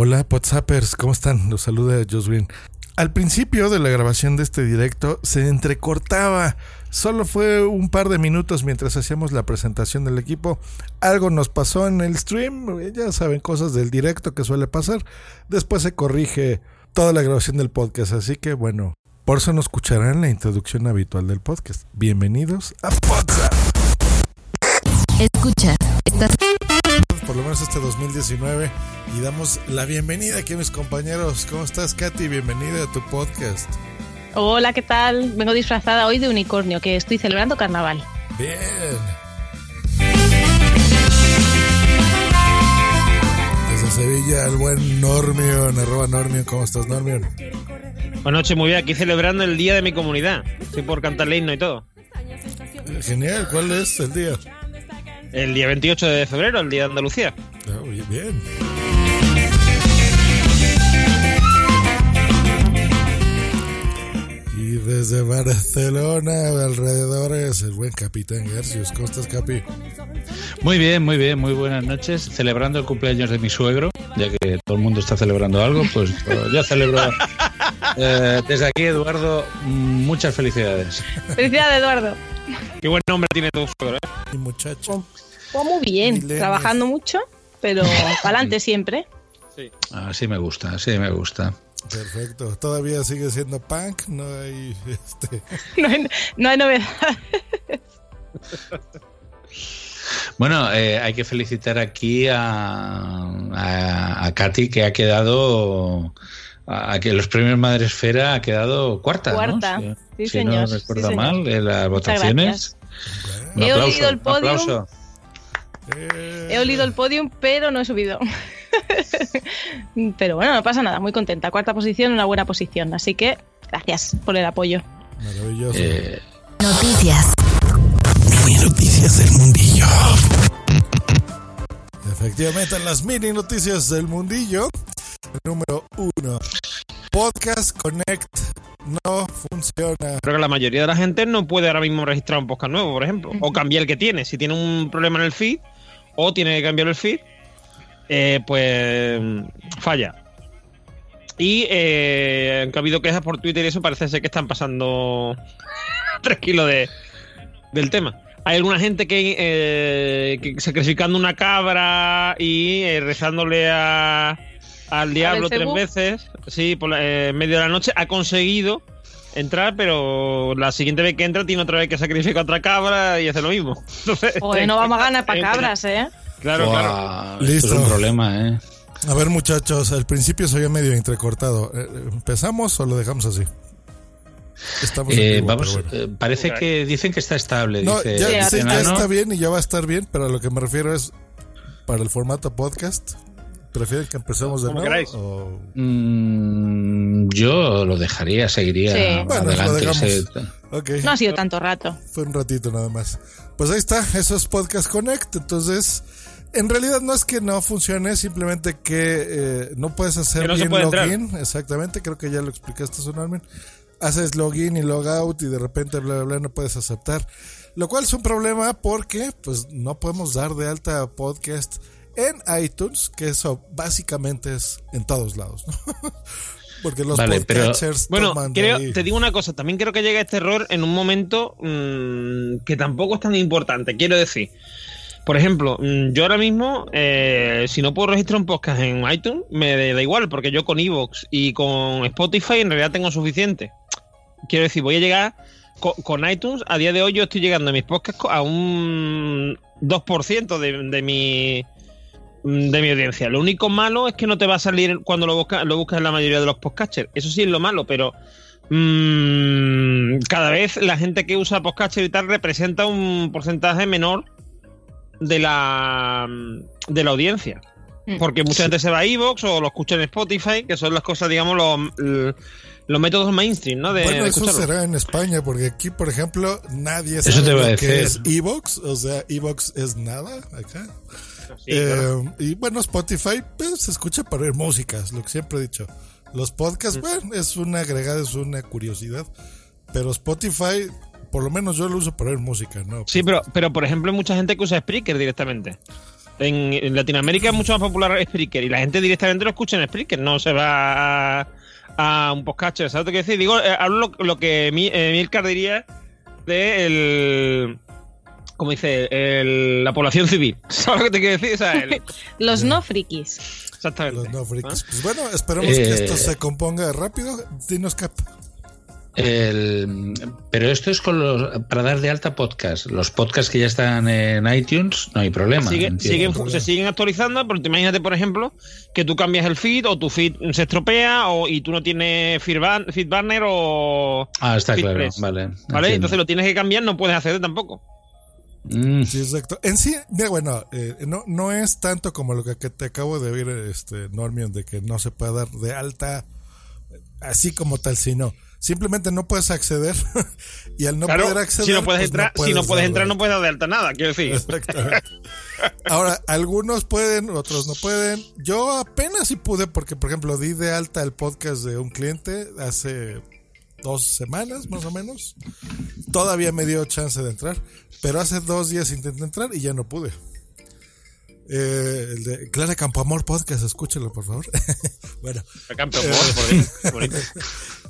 Hola, WhatsAppers, ¿cómo están? Los saluda Joswin. Al principio de la grabación de este directo se entrecortaba. Solo fue un par de minutos mientras hacíamos la presentación del equipo. Algo nos pasó en el stream. Ya saben, cosas del directo que suele pasar. Después se corrige toda la grabación del podcast. Así que bueno, por eso nos escucharán la introducción habitual del podcast. Bienvenidos a Podcast. Escucha, estás Por lo menos este 2019 y damos la bienvenida aquí a mis compañeros. ¿Cómo estás, Katy? Bienvenida a tu podcast. Hola, ¿qué tal? Vengo disfrazada hoy de unicornio, que estoy celebrando carnaval. Bien. Desde Sevilla, el buen Normion, arroba Normion. ¿Cómo estás, Normion? Buenas noches, muy bien. Aquí celebrando el día de mi comunidad. Estoy por cantarle himno y todo. Genial, ¿cuál es el día? El día 28 de febrero, el día de Andalucía. Ah, muy bien. Y desde Barcelona, alrededores, el buen Capitán Garcius. ¿Cómo estás, Capi? Muy bien, muy bien, muy buenas noches. Celebrando el cumpleaños de mi suegro, ya que todo el mundo está celebrando algo, pues yo celebro. Eh, desde aquí, Eduardo, muchas felicidades. Felicidades, Eduardo. Qué buen nombre tiene tu suegro, ¿eh? Mi muchacho. Pues muy bien, Milenios. trabajando mucho, pero para adelante siempre. Sí. Así me gusta, así me gusta. Perfecto. Todavía sigue siendo punk, no hay este. No hay, no hay novedad. Bueno, eh, hay que felicitar aquí a, a, a Katy, que ha quedado. A, que los premios Madresfera ha quedado cuarta. ¿no? Cuarta, Si- sí, si señor, no sí, recuerdo señor. mal, en las votaciones. Un He aplauso, olido el podium. Eh, He olido el podium, pero no he subido. pero bueno, no pasa nada, muy contenta. Cuarta posición, una buena posición. Así que gracias por el apoyo. Maravilloso. Eh, noticias. Mini noticias del mundillo. Efectivamente, en las mini noticias del mundillo, número uno. Podcast Connect no funciona. Creo que la mayoría de la gente no puede ahora mismo registrar un podcast nuevo, por ejemplo. O cambiar el que tiene. Si tiene un problema en el feed, o tiene que cambiar el feed, eh, pues falla. Y eh, aunque ha habido quejas por Twitter y eso, parece ser que están pasando tranquilo de, del tema. Hay alguna gente que, eh, que sacrificando una cabra y eh, rezándole a, al diablo tres veces, sí, por la- eh, medio de la noche, ha conseguido entrar, pero la siguiente vez que entra tiene otra vez que sacrificar otra cabra y hace lo mismo. Entonces, Joder, no vamos a ganar para eh, cabras, ¿eh? Claro, claro. Listo. es un problema, ¿eh? A ver, muchachos, al principio se oía medio entrecortado. Eh, ¿Empezamos o lo dejamos así? Estamos en Eh, vivo, vamos, pero bueno. eh, parece que dicen que está estable. No, dice ya, Sí, ya está bien y ya va a estar bien, pero a lo que me refiero es para el formato podcast. ¿Prefieren que empecemos de nuevo? queráis. o- Mm, yo lo dejaría, seguiría Sí. Bueno, lo adelante. No ha sido tanto rato. fue un ratito nada más. Pues ahí está, eso es Podcast Connect. Entonces, en realidad no es que no funcione, simplemente que eh, no puedes hacer no bien puede entrar. login. Exactamente, creo que ya lo explicaste, Sonarmen. Haces login y logout y de repente bla, bla, bla, no puedes aceptar. Lo cual es un problema porque pues no podemos dar de alta podcast en iTunes, que eso básicamente es en todos lados. ¿no? porque los Vale, pero- podcatchers Bueno, toman de creo, ahí. te digo una cosa, también creo que llega este error en un momento mm, que tampoco es tan importante, quiero decir. Por ejemplo, mm, yo ahora mismo, eh, si no puedo registrar un podcast en iTunes, me da igual, porque yo con Evox y con Spotify en realidad tengo suficiente. Quiero decir, voy a llegar con, con iTunes, a día de hoy yo estoy llegando en mis podcasts a un 2% de, de mi de mi audiencia. Lo único malo es que no te va a salir cuando lo buscas lo buscas en la mayoría de los podcasters. Eso sí es lo malo, pero mm, cada vez la gente que usa podcasters y tal representa un porcentaje menor de la de la audiencia. Mm. Porque mucha gente se va a Evox o lo escucha en Spotify, que son las cosas, digamos, los, los métodos mainstream, ¿no? De, bueno, de eso será en España, porque aquí, por ejemplo, nadie Eso sabe te iba a lo que es Evox. O sea, Evox es nada acá. Sí, Eh, claro. Y bueno, Spotify pues, se escucha para oír música, es lo que siempre he dicho. Los podcasts, bueno, es una agregada, es una curiosidad. Pero Spotify, por lo menos yo lo uso para oír música, ¿no? Sí, pero, pero por ejemplo hay mucha gente que usa Spreaker directamente. En, en Latinoamérica es mucho más popular Spreaker y la gente directamente lo escucha en Spreaker, no se va a, a un podcast. ¿Sabes lo que decir? Digo, eh, hablo lo, lo que mi, eh, Milcar diría de el... ¿Cómo dice? El- la población civil. ¿Sabes lo que te quiero decir? O sea, el- Los no frikis. exactamente. Los no freaks. ¿Ah? Pues bueno, esperemos que Eh. esto se componga rápido. Dinos, Cap. El- pero esto es con los, para dar de alta podcast. Los podcasts que ya están en iTunes, no hay problema. Sigue- entiendo. siguen- se siguen actualizando, pero te imagínate, por ejemplo, que tú cambias el feed o tu feed se estropea o, y tú no tienes feed, ban- feed banner o... Ah, está claro, vale. Entonces lo tienes que cambiar, no puedes hacer tampoco. Mm, Sí, exacto. En sí, mira, bueno, eh, no, no es tanto como lo que, que te acabo de oír, este, Normion, de que no se puede dar de alta así como tal, sino simplemente no puedes acceder y al no claro, poder acceder. si no puedes pues entrar, si no puedes dar entrar, de no puedes dar de alta nada, quiero decir. Exactamente. Ahora, algunos pueden, otros no pueden. Yo apenas sí pude porque, por ejemplo, di de alta el podcast de un cliente hace dos semanas, más o menos. Todavía me dio chance de entrar, pero hace dos días intenté entrar y ya no pude. Eh, el de Clara Campoamor Podcast, escúchelo, por favor. bueno, por ahí, bonito.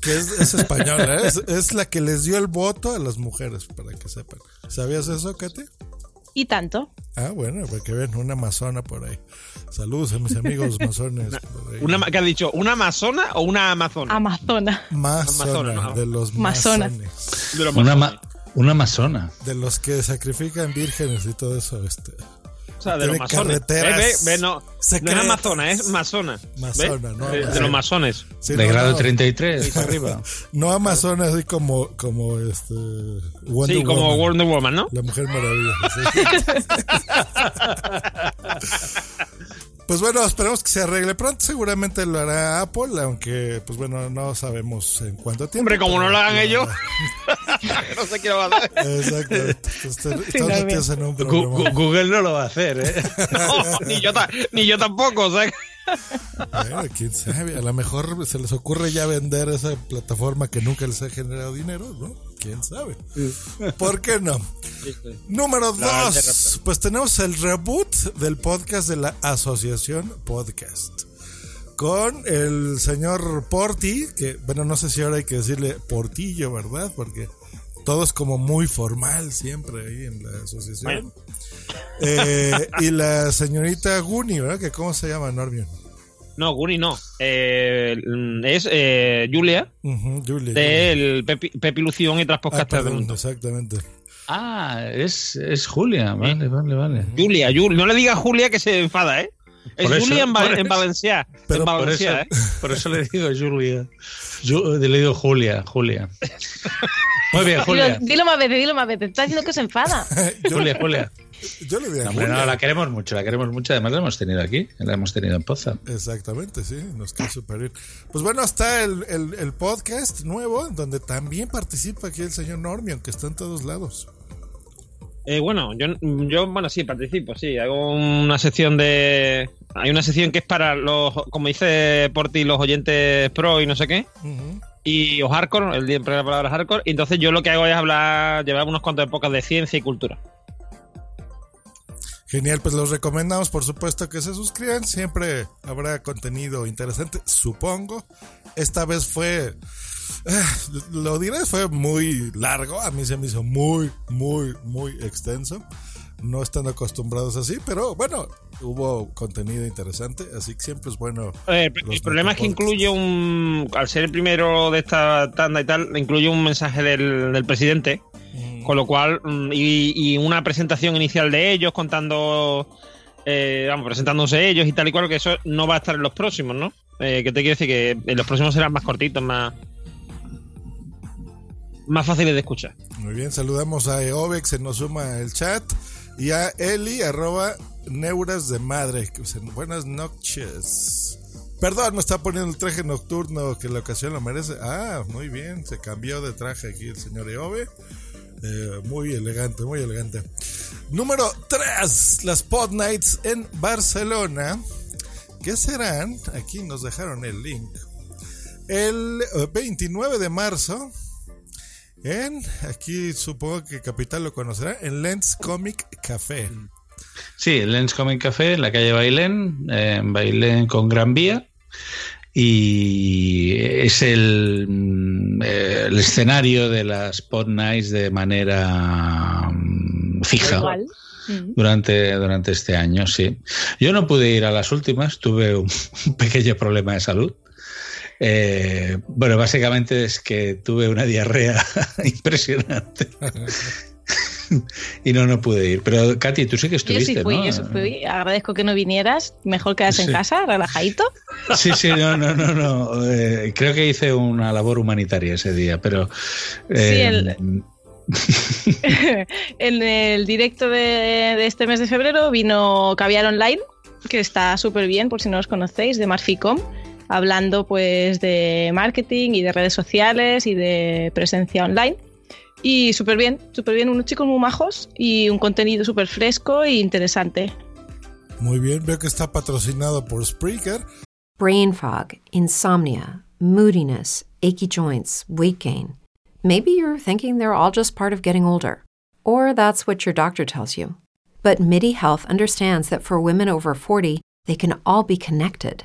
que es, es española, ¿eh? es, es la que les dio el voto a las mujeres, para que sepan. ¿Sabías eso, Katy? Y tanto. Ah, bueno, porque ven una amazona por ahí. Saludos a mis amigos masones. por ahí. Una, ¿Qué has dicho? ¿Una amazona o una amazona? Amazona. Amazona, de los masones. De los una, ma- una amazona. De los que sacrifican vírgenes y todo eso. Este. O sea, de los masones. carreteras Ve, ve, ve, no, no es amazona, es masona. Masona, no, de, de masona. los masones. Sí, de no, grado no, 33 para arriba. No Amazonas, así como, como este. Wonder sí, como Woman. Wonder Woman, ¿no? La Mujer Maravilla. sí. pues bueno, esperemos que se arregle pronto. Seguramente lo hará Apple, aunque, pues bueno, no sabemos en cuánto tiempo. Hombre, como no lo hagan ellos, no sé qué lo va a hacer. Exacto. Están no, metidos en un problema. Google no lo va a hacer, ¿eh? No, ni yo, ta- ni yo tampoco, o sea, Bueno, quién sabe, a lo mejor se les ocurre ya vender esa plataforma que nunca les ha generado dinero, ¿no? ¿Quién sabe? ¿Por qué no? Número dos, pues tenemos el reboot del podcast de la Asociación Podcast. Con el señor Porti, que bueno, no sé si ahora hay que decirle Portillo, ¿verdad? Porque todo es como muy formal siempre ahí en la asociación. Eh, y la señorita Guni, ¿verdad? Que ¿Cómo se llama, Normion? No, Guni no. Eh, es eh, Julia, Ujú, Julia. del Pepi, Pepi Lución y tras Ah, podcasters del perdón, mundo. exactamente. Ah, es, es Julia. Vale, vale, vale. Julia, Jul- no le digas Julia que se enfada, ¿eh? Es Por eso, Julia en, Val- en. Valencia. Pero en por Por eso, Valencia, ¿eh? por eso le digo Julia. Yo, le digo Julia, Julia. Muy bien, Julia. dilo más veces, dilo más veces. Estás diciendo que se enfada. Julia, Julia. Yo le No, hombre, Julia. no, la queremos mucho, la queremos mucho. Además, la hemos tenido aquí, la hemos tenido en Poza. Exactamente, sí, nos queda súper bien. Pues bueno, está el, el, el podcast nuevo, donde también participa aquí el señor Normion, que está en todos lados. Eh, bueno, yo, yo, bueno, sí, participo, sí. Hago una sección de. Hay una sección que es para los, como dice Porti, los oyentes pro y no sé qué. Ujú. Y o hardcore, el día de la palabra hardcore. Y entonces yo lo que hago es hablar, llevar unos cuantos épocas de ciencia y cultura. Genial, pues los recomendamos, por supuesto, que se suscriban. Siempre habrá contenido interesante, supongo. Esta vez fue. ah, Lo diré, fue muy largo. A mí se me hizo muy, muy, muy extenso. no están acostumbrados así, pero bueno, hubo contenido interesante, así que siempre es bueno. Eh, el problema es que incluye un, al ser el primero de esta tanda y tal, incluye un mensaje del, del presidente, Mm. Con lo cual, mm, y, y una presentación inicial de ellos contando, eh, vamos, presentándose ellos y tal y cual, que eso no va a estar en los próximos, ¿no? Eh, que te quiero decir que en los próximos serán más cortitos, más, más fáciles de escuchar. Muy bien, saludamos a Eobex, se nos suma el chat, y a Eli, arroba neuras de madre. Buenas noches. Perdón, me está poniendo el traje nocturno que la ocasión lo merece. Ah, muy bien, se cambió de traje aquí el señor Eove. Eh, muy elegante, muy elegante. Número 3, las Pod Nights en Barcelona. ¿Qué serán? Aquí nos dejaron el link. El eh, 29 de marzo en, aquí supongo que Capital lo conocerá, en Lens Comic Café. Sí, Lens Comic Café en la calle Bailén, eh, Bailén con Gran Vía. Y es el, mm, eh, el escenario de las Pod Nights de manera mm, fija Igual. Mm. durante, durante este año, sí. Yo no pude ir a las últimas, tuve un, un pequeño problema de salud. Eh, bueno, básicamente es que tuve una diarrea impresionante. y no, no pude ir. Pero, Katy, tú sí que Yo estuviste, sí fui, ¿no? yo sí fui. Agradezco que no vinieras. Mejor quedarse Sí. en casa, relajadito. Sí, sí, no, no, no, no. Eh, creo que hice una labor humanitaria ese día, pero. eh, el- en el directo de, de este mes de febrero vino Caviar Online, que está súper bien, por si no os conocéis, de Marficom, hablando pues de marketing y de redes sociales y de presencia online. Y súper bien, súper bien, unos chicos muy majos y un contenido súper fresco e interesante. Muy bien, veo que está patrocinado por Spreaker. brain fog, insomnia, moodiness, achy joints, weight gain. Maybe you're thinking they're all just part of getting older, or that's what your doctor tells you. But MIDI Health understands that for women over 40, they can all be connected.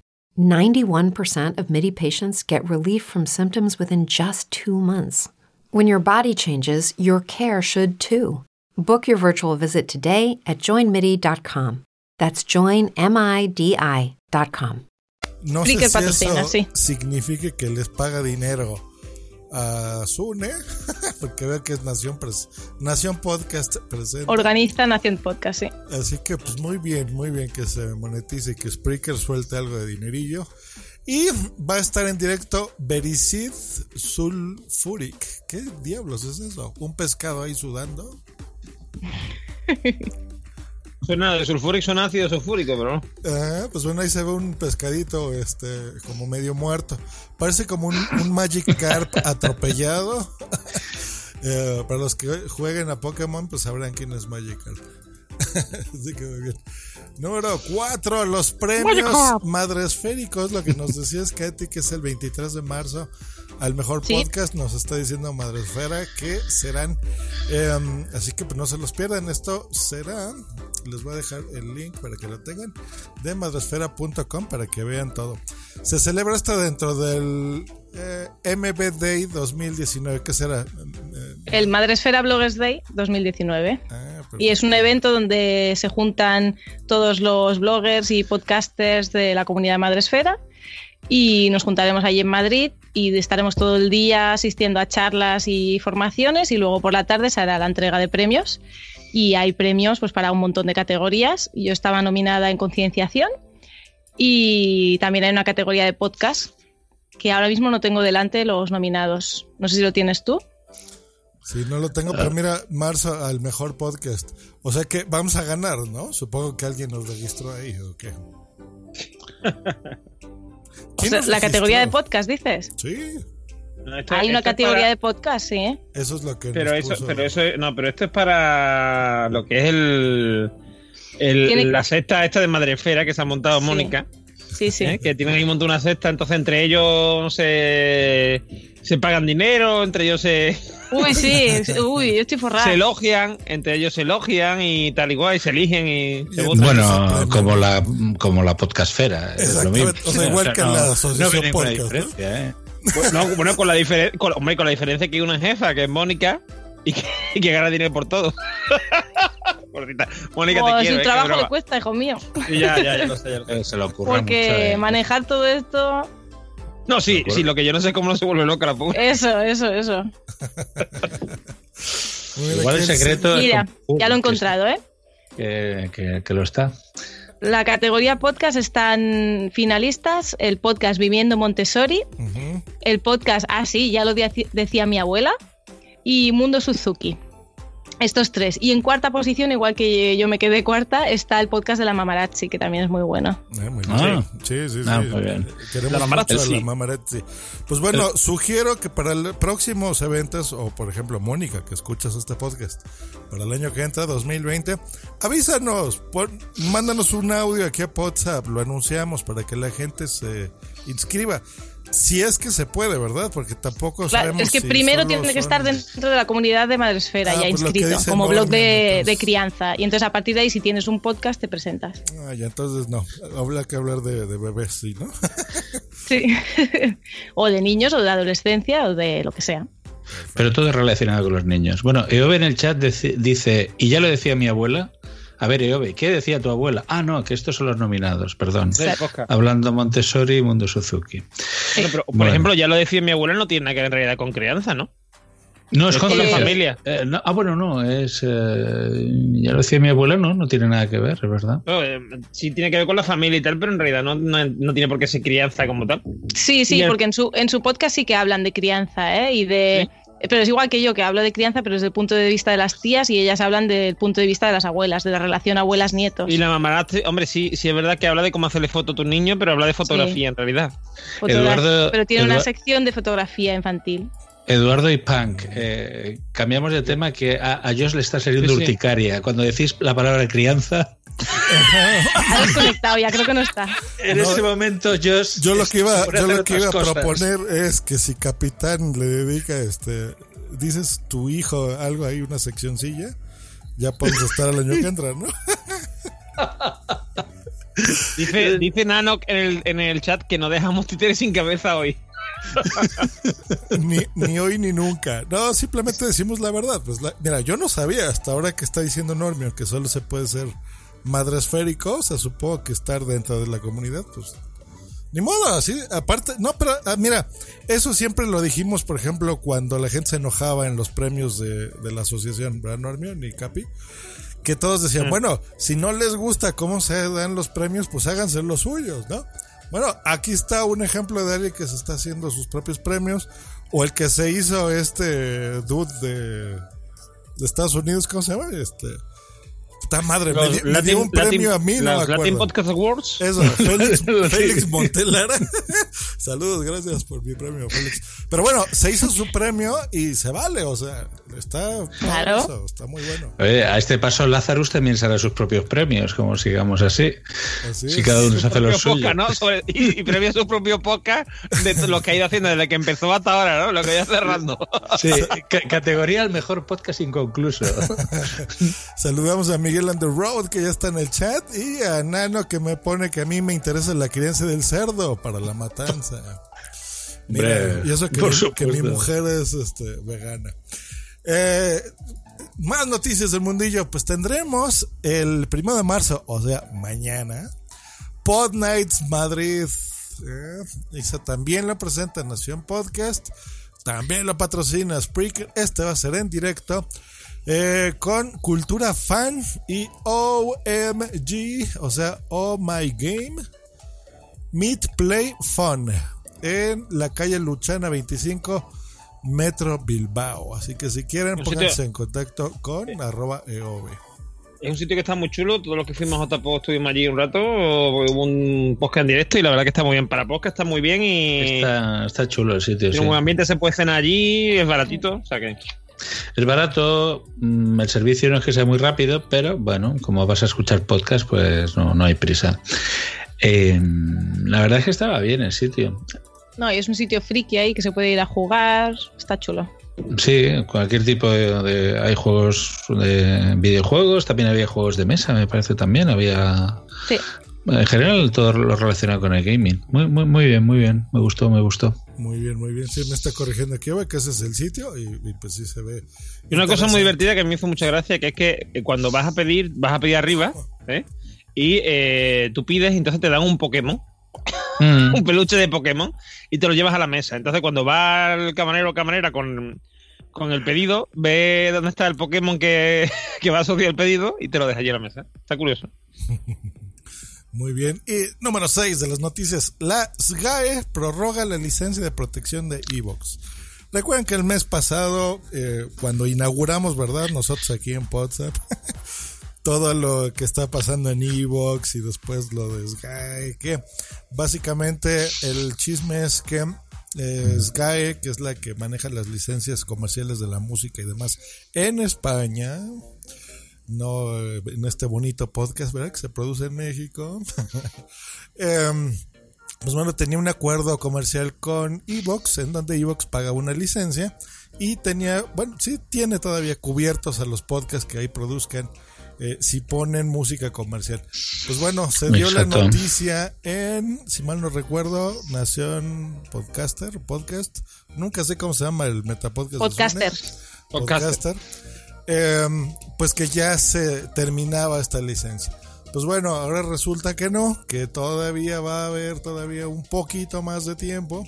91% of MIDI patients get relief from symptoms within just two months. When your body changes, your care should too. Book your virtual visit today at joinmidi.com. That's joinmidi.com. No sé Spreaker si eso sí. signifique que les paga dinero a Sune, porque veo que es Nación, Pres- Nación Podcast presente. Organiza Nación Podcast, sí. Así que pues muy bien, muy bien que se monetice y que Spreaker suelte algo de dinerillo. Y va a estar en directo Bericid Sulfuric. ¿Qué diablos es eso? ¿Un pescado ahí sudando? Suena de sulfúrico, suena ácido sulfúrico, pero no. Ah, pues bueno, ahí se ve un pescadito este, como medio muerto. Parece como un, un Magic Carp atropellado. Eh, para los que jueguen a Pokémon, pues sabrán quién es Magic Carp. Así que muy bien. Número 4, los premios madresféricos. Lo que nos decía es Katy, que es el 23 de marzo. Al mejor Sí. podcast nos está diciendo Madresfera que serán. eh, así que pues, no se los pierdan. Esto será. Les voy a dejar el link para que lo tengan. De madresfera.com para que vean todo. Se celebra esto dentro del eh, MB Day 2019. ¿Qué será? Eh, El Madresfera Bloggers Day 2019. ah, Y es un evento donde se juntan todos los bloggers y podcasters de la comunidad Madresfera y nos juntaremos allí en Madrid y estaremos todo el día asistiendo a charlas y formaciones y luego por la tarde se hará la entrega de premios y hay premios pues para un montón de categorías. Yo estaba nominada en concienciación y también hay una categoría de podcast que ahora mismo no tengo delante los nominados. No sé si lo tienes tú. Sí, no lo tengo, pero mira, marzo al mejor podcast. O sea que vamos a ganar, ¿no? Supongo que alguien nos registró ahí, ¿o qué? O ¿Quién sea, nos la categoría de podcast, dices. Sí. No, esto- Hay una esto categoría para- de podcast, sí, ¿eh? Eso es lo que Pero nos eso, puso- pero eso, no, pero esto es para lo que es el, el- Tiene- la secta esta de Madrefera que se ha montado Sí. Mónica, Sí, sí. ¿eh? que tienen ahí montado una secta, entonces entre ellos se, se pagan dinero, entre ellos se, Uy, sí. Uy, yo estoy forrada. se elogian, entre ellos se elogian y tal igual, y se eligen y se votan. Bueno, como la, como la podcastfera. Es lo mismo. O sea, igual que no, la no asociación ve ninguna podcast, ¿no? diferencia, ¿eh? Bueno, bueno, con la diferencia, hombre, con la diferencia que hay una jefa, que es Mónica, y que, y que gana dinero por todo. Mónica, Oh, te si quiero, un eh, trabajo le cuesta, hijo mío. Sí, Ya, ya, ya lo sé, ya lo sé. Se lo ocurre mucho, Porque ¿eh? manejar todo esto. No, sí, sí, lo que yo no sé es cómo no se vuelve loca la pobre. Eso, eso, eso. Igual el ¿quién se- secreto es Mira, ya lo he que- encontrado, ¿eh? Que, que- que lo está. La categoría podcast están finalistas: el podcast Viviendo Montessori, el podcast Ah, sí, ya lo de- decía mi abuela, y Mundo Suzuki. Estos tres. Y en cuarta posición, igual que yo me quedé cuarta, está el podcast de la Mamarazzi, que también es muy bueno. Eh, muy Ah. bien. Sí, sí, sí. Ah, muy bien. Queremos La Mamarazzi. mucho a la. Mamarazzi. Pues bueno, sugiero que para los próximos eventos, o por ejemplo, Mónica, que escuchas este podcast, para el año que entra, 2020, avísanos, pon- mándanos un audio aquí a WhatsApp, lo anunciamos para que la gente se inscriba. Si es que se puede, ¿verdad? Porque tampoco Claro, sabemos es que si primero tiene que son- estar dentro de la comunidad de Madresfera, Ah, ya pues inscrito, como blog de, entonces. de crianza. Y entonces a partir de ahí, si tienes un podcast, te presentas. Ah, ya, entonces no. Habla que hablar de, de bebés, sí, ¿no? Sí. o de niños, o de adolescencia, o de lo que sea. Pero todo es relacionado con los niños. Bueno, Eove en el chat dice, y ya lo decía mi abuela. A ver, Eove, ¿qué decía tu abuela? Ah, no, que estos son los nominados, perdón. Hablando Montessori y Mundo Suzuki. Bueno, pero, por Bueno. ejemplo, ya lo decía mi abuela, no tiene nada que ver en realidad con crianza, ¿no? No, es Es con la familia. Eh, no, ah, bueno, no, es... eh, ya lo decía mi abuela, no, no tiene nada que ver, es verdad. No, eh, sí tiene que ver con la familia y tal, pero en realidad no, no, no tiene por qué ser crianza como tal. Sí, sí, Y el- porque en su, en su podcast sí que hablan de crianza, ¿eh? Y de... Pero es igual que yo, que hablo de crianza, pero desde el punto de vista de las tías y ellas hablan del punto de vista de las abuelas, de la relación abuelas-nietos. Y la mamarazzi, hombre, sí, sí es verdad que habla de cómo hacerle foto a tu niño, pero habla de fotografía en realidad. Eduardo- pero tiene una sección de fotografía infantil. Eduardo y Punk, eh, cambiamos de tema que a, a Josh le está saliendo Sí, sí. urticaria. Cuando decís la palabra crianza, Ha desconectado ya, creo que no está. en No, ese momento Josh... Yo lo que iba, yo lo que iba a cosas. proponer es que si Capitán le dedica este, dices tu hijo algo ahí, una seccioncilla, ya podemos estar el año que entra, ¿no? Dice, dice Nanok en el, en el chat que no dejamos títeres sin cabeza hoy. ni, ni hoy ni nunca. No, simplemente decimos la verdad. Pues la- mira, yo no sabía hasta ahora que está diciendo Normio que solo se puede ser madre esférico, o sea, supongo que estar dentro de la comunidad, pues ni modo, así, aparte, no, pero ah, mira, eso siempre lo dijimos, por ejemplo, cuando la gente se enojaba en los premios de, de la asociación, ¿verdad, Normio? Ni Capi. Que todos decían, bueno, si no les gusta cómo se dan los premios, pues háganse los suyos, ¿no? Bueno, aquí está un ejemplo de alguien que se está haciendo sus propios premios, o el que se hizo este dude de, de Estados Unidos, ¿cómo se llama? Este, puta madre, me, Los me dio un premio a mí, no me los Latin acuerdo. Podcast Awards. Eso, Félix, Félix Montelara. Saludos, gracias por mi premio, Félix. Pero bueno, se hizo su premio y se vale, o sea, está, Claro. eso, está muy bueno. Oye, a este paso Lazarus también será sus propios premios, como sigamos así. Así Si es. cada uno se hace propio lo suyo. podcast, ¿no? Sobre- y, y premia su propio podcast de lo que ha ido haciendo desde que empezó hasta ahora, ¿no? Lo que ha ido cerrando. Sí, ca- categoría al mejor podcast inconcluso. Saludamos a Miguel on the Road, que ya está en el chat, y a Nano, que me pone que a mí me interesa la crianza del cerdo para la matanza. Mira, y eso que, que mi mujer es este, vegana. Eh, más noticias del mundillo, pues tendremos el primero de marzo, o sea, mañana, Pod Nights Madrid. Eh, también lo presenta en Nación Podcast. También lo patrocina Spreaker. Este va a ser en directo. eh, con Cultura Fan y OMG, o sea, Oh My Game. Meet Play Fun. En la calle Luchana 25, Metro Bilbao. Así que si quieren, Un pónganse sitio- en contacto con arroba EOB. Es un sitio que está muy chulo. Todos los que fuimos a Otapo estuvimos allí un rato. Hubo un podcast en directo y la verdad que está muy bien. Para podcast está muy bien y. Está, está chulo el sitio. Tiene sí. un buen ambiente, se puede cenar allí, es baratito. O sea que. Es barato, mm, el servicio no es que sea muy rápido, pero bueno, como vas a escuchar podcast, pues no, no hay prisa. Eh, la verdad es que estaba bien el sitio. No, y es un sitio friki ahí que se puede ir a jugar. Está chulo. Sí, cualquier tipo de, de- hay juegos de videojuegos, también había juegos de mesa, me parece también, había Sí. en general todo lo relacionado con el gaming. Muy muy muy bien, muy bien, me gustó, me gustó. Muy bien, muy bien. Sí, me está corrigiendo aquí, que ese es el sitio y, y pues sí se ve. Y una cosa muy divertida que me hizo mucha gracia, que es que cuando vas a pedir, vas a pedir arriba, ¿eh? y eh, tú pides y entonces te dan un Pokémon, Mm, un peluche de Pokémon, y te lo llevas a la mesa. Entonces cuando va el camarero o camarera con, con el pedido, ve dónde está el Pokémon que, que va a asociar el pedido y te lo deja allí en la mesa. Está curioso. Muy bien. Y número 6 de las noticias. La SGAE prorroga la licencia de protección de Evox. Recuerden que el mes pasado, eh, cuando inauguramos, ¿verdad? Nosotros aquí en WhatsApp, todo lo que está pasando en Evox y después lo de SGAE, que básicamente el chisme es que eh, SGAE, que es la que maneja las licencias comerciales de la música y demás en España, no eh, en este bonito podcast, ¿verdad? Que se produce en México. Em, pues bueno, tenía un acuerdo comercial con Evox, en donde Evox paga una licencia y tenía, bueno, sí tiene todavía cubiertos a los podcasts que ahí produzcan eh, si ponen música comercial. Pues bueno, se dio Exacto. la noticia en, si mal no recuerdo, Nación Podcaster, Podcast, nunca sé cómo se llama el metapodcast. Podcaster. Podcaster. Podcaster. Em, pues que ya se terminaba esta licencia. Pues bueno, ahora resulta que no, que todavía va a haber todavía un poquito más de tiempo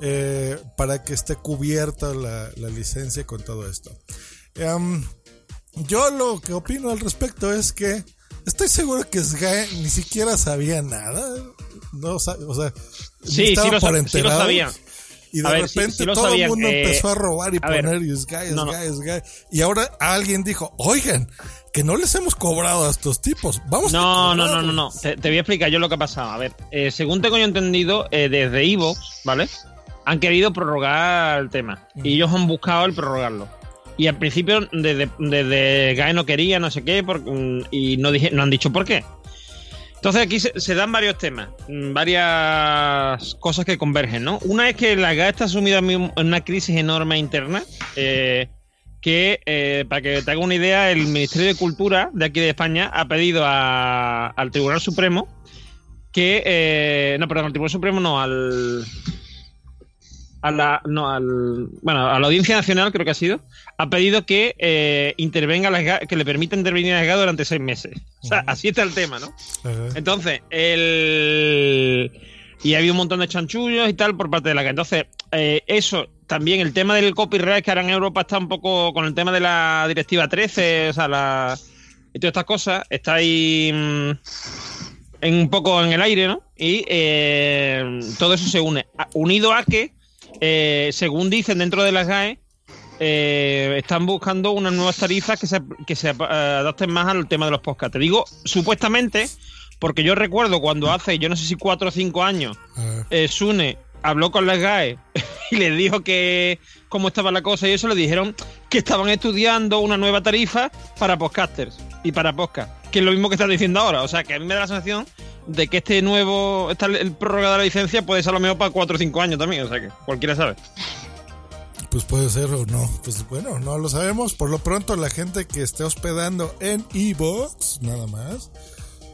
eh, para que esté cubierta la, la licencia con todo esto. Em, yo lo que opino al respecto es que estoy seguro que SGAE ni siquiera sabía nada. No, o sea, ni Sí, sí lo, por sí lo sabían. Y de ver, sí- repente sí lo todo el mundo eh, empezó a robar y a ver, poner y Sky, no, no. Sky. Y ahora alguien dijo, oigan, que no les hemos cobrado a estos tipos. Vamos a No, no, no, cobrarles". no, no. Te, te voy a explicar yo lo que ha pasado. A ver, eh, según tengo yo entendido, eh, desde Evox, ¿vale? Han querido prorrogar el tema. Y ellos han buscado el prorrogarlo. Y al principio, desde, desde GAE no quería, no sé qué, por- mm, y no, dije, no han dicho por qué. Entonces aquí se, dan varios temas, mm, varias cosas que convergen, ¿no? Una es que la GAE está sumida en una crisis enorme interna, eh, que, eh, para que te haga una idea, el Ministerio de Cultura de aquí de España ha pedido a- al Tribunal Supremo que... eh, no, perdón, al Tribunal Supremo no, al... A la, no, al, bueno, a la Audiencia Nacional creo que ha sido, ha pedido que eh, intervenga la SGA, que le permita intervenir a la SGA durante seis meses. O sea, así está el tema, ¿no? Entonces, el. Y había un montón de chanchullos y tal por parte de la que. Entonces, eh, eso, también el tema del copyright que ahora en Europa está un poco con el tema de la directiva 13, o sea, la. Y todas estas cosas, está ahí. mm, en un poco en el aire, ¿no? Y eh, todo eso se une. Unido a que, eh, según dicen dentro de las GAE, eh, están buscando unas nuevas tarifas que se, que se adapten más al tema de los podcasts. Te digo, supuestamente, porque yo recuerdo cuando hace, yo no sé si cuatro o cinco años, eh, Sune habló con las GAE y les dijo que cómo estaba la cosa y eso, le dijeron que estaban estudiando una nueva tarifa para podcasters y para podcast, que es lo mismo que están diciendo ahora. O sea, que a mí me da la sensación de que este nuevo, esta, el prórroga de la licencia puede ser a lo mejor para cuatro o cinco años también, o sea que cualquiera sabe. Pues puede ser o no. Pues bueno, no lo sabemos. Por lo pronto, la gente que esté hospedando en Evox, nada más,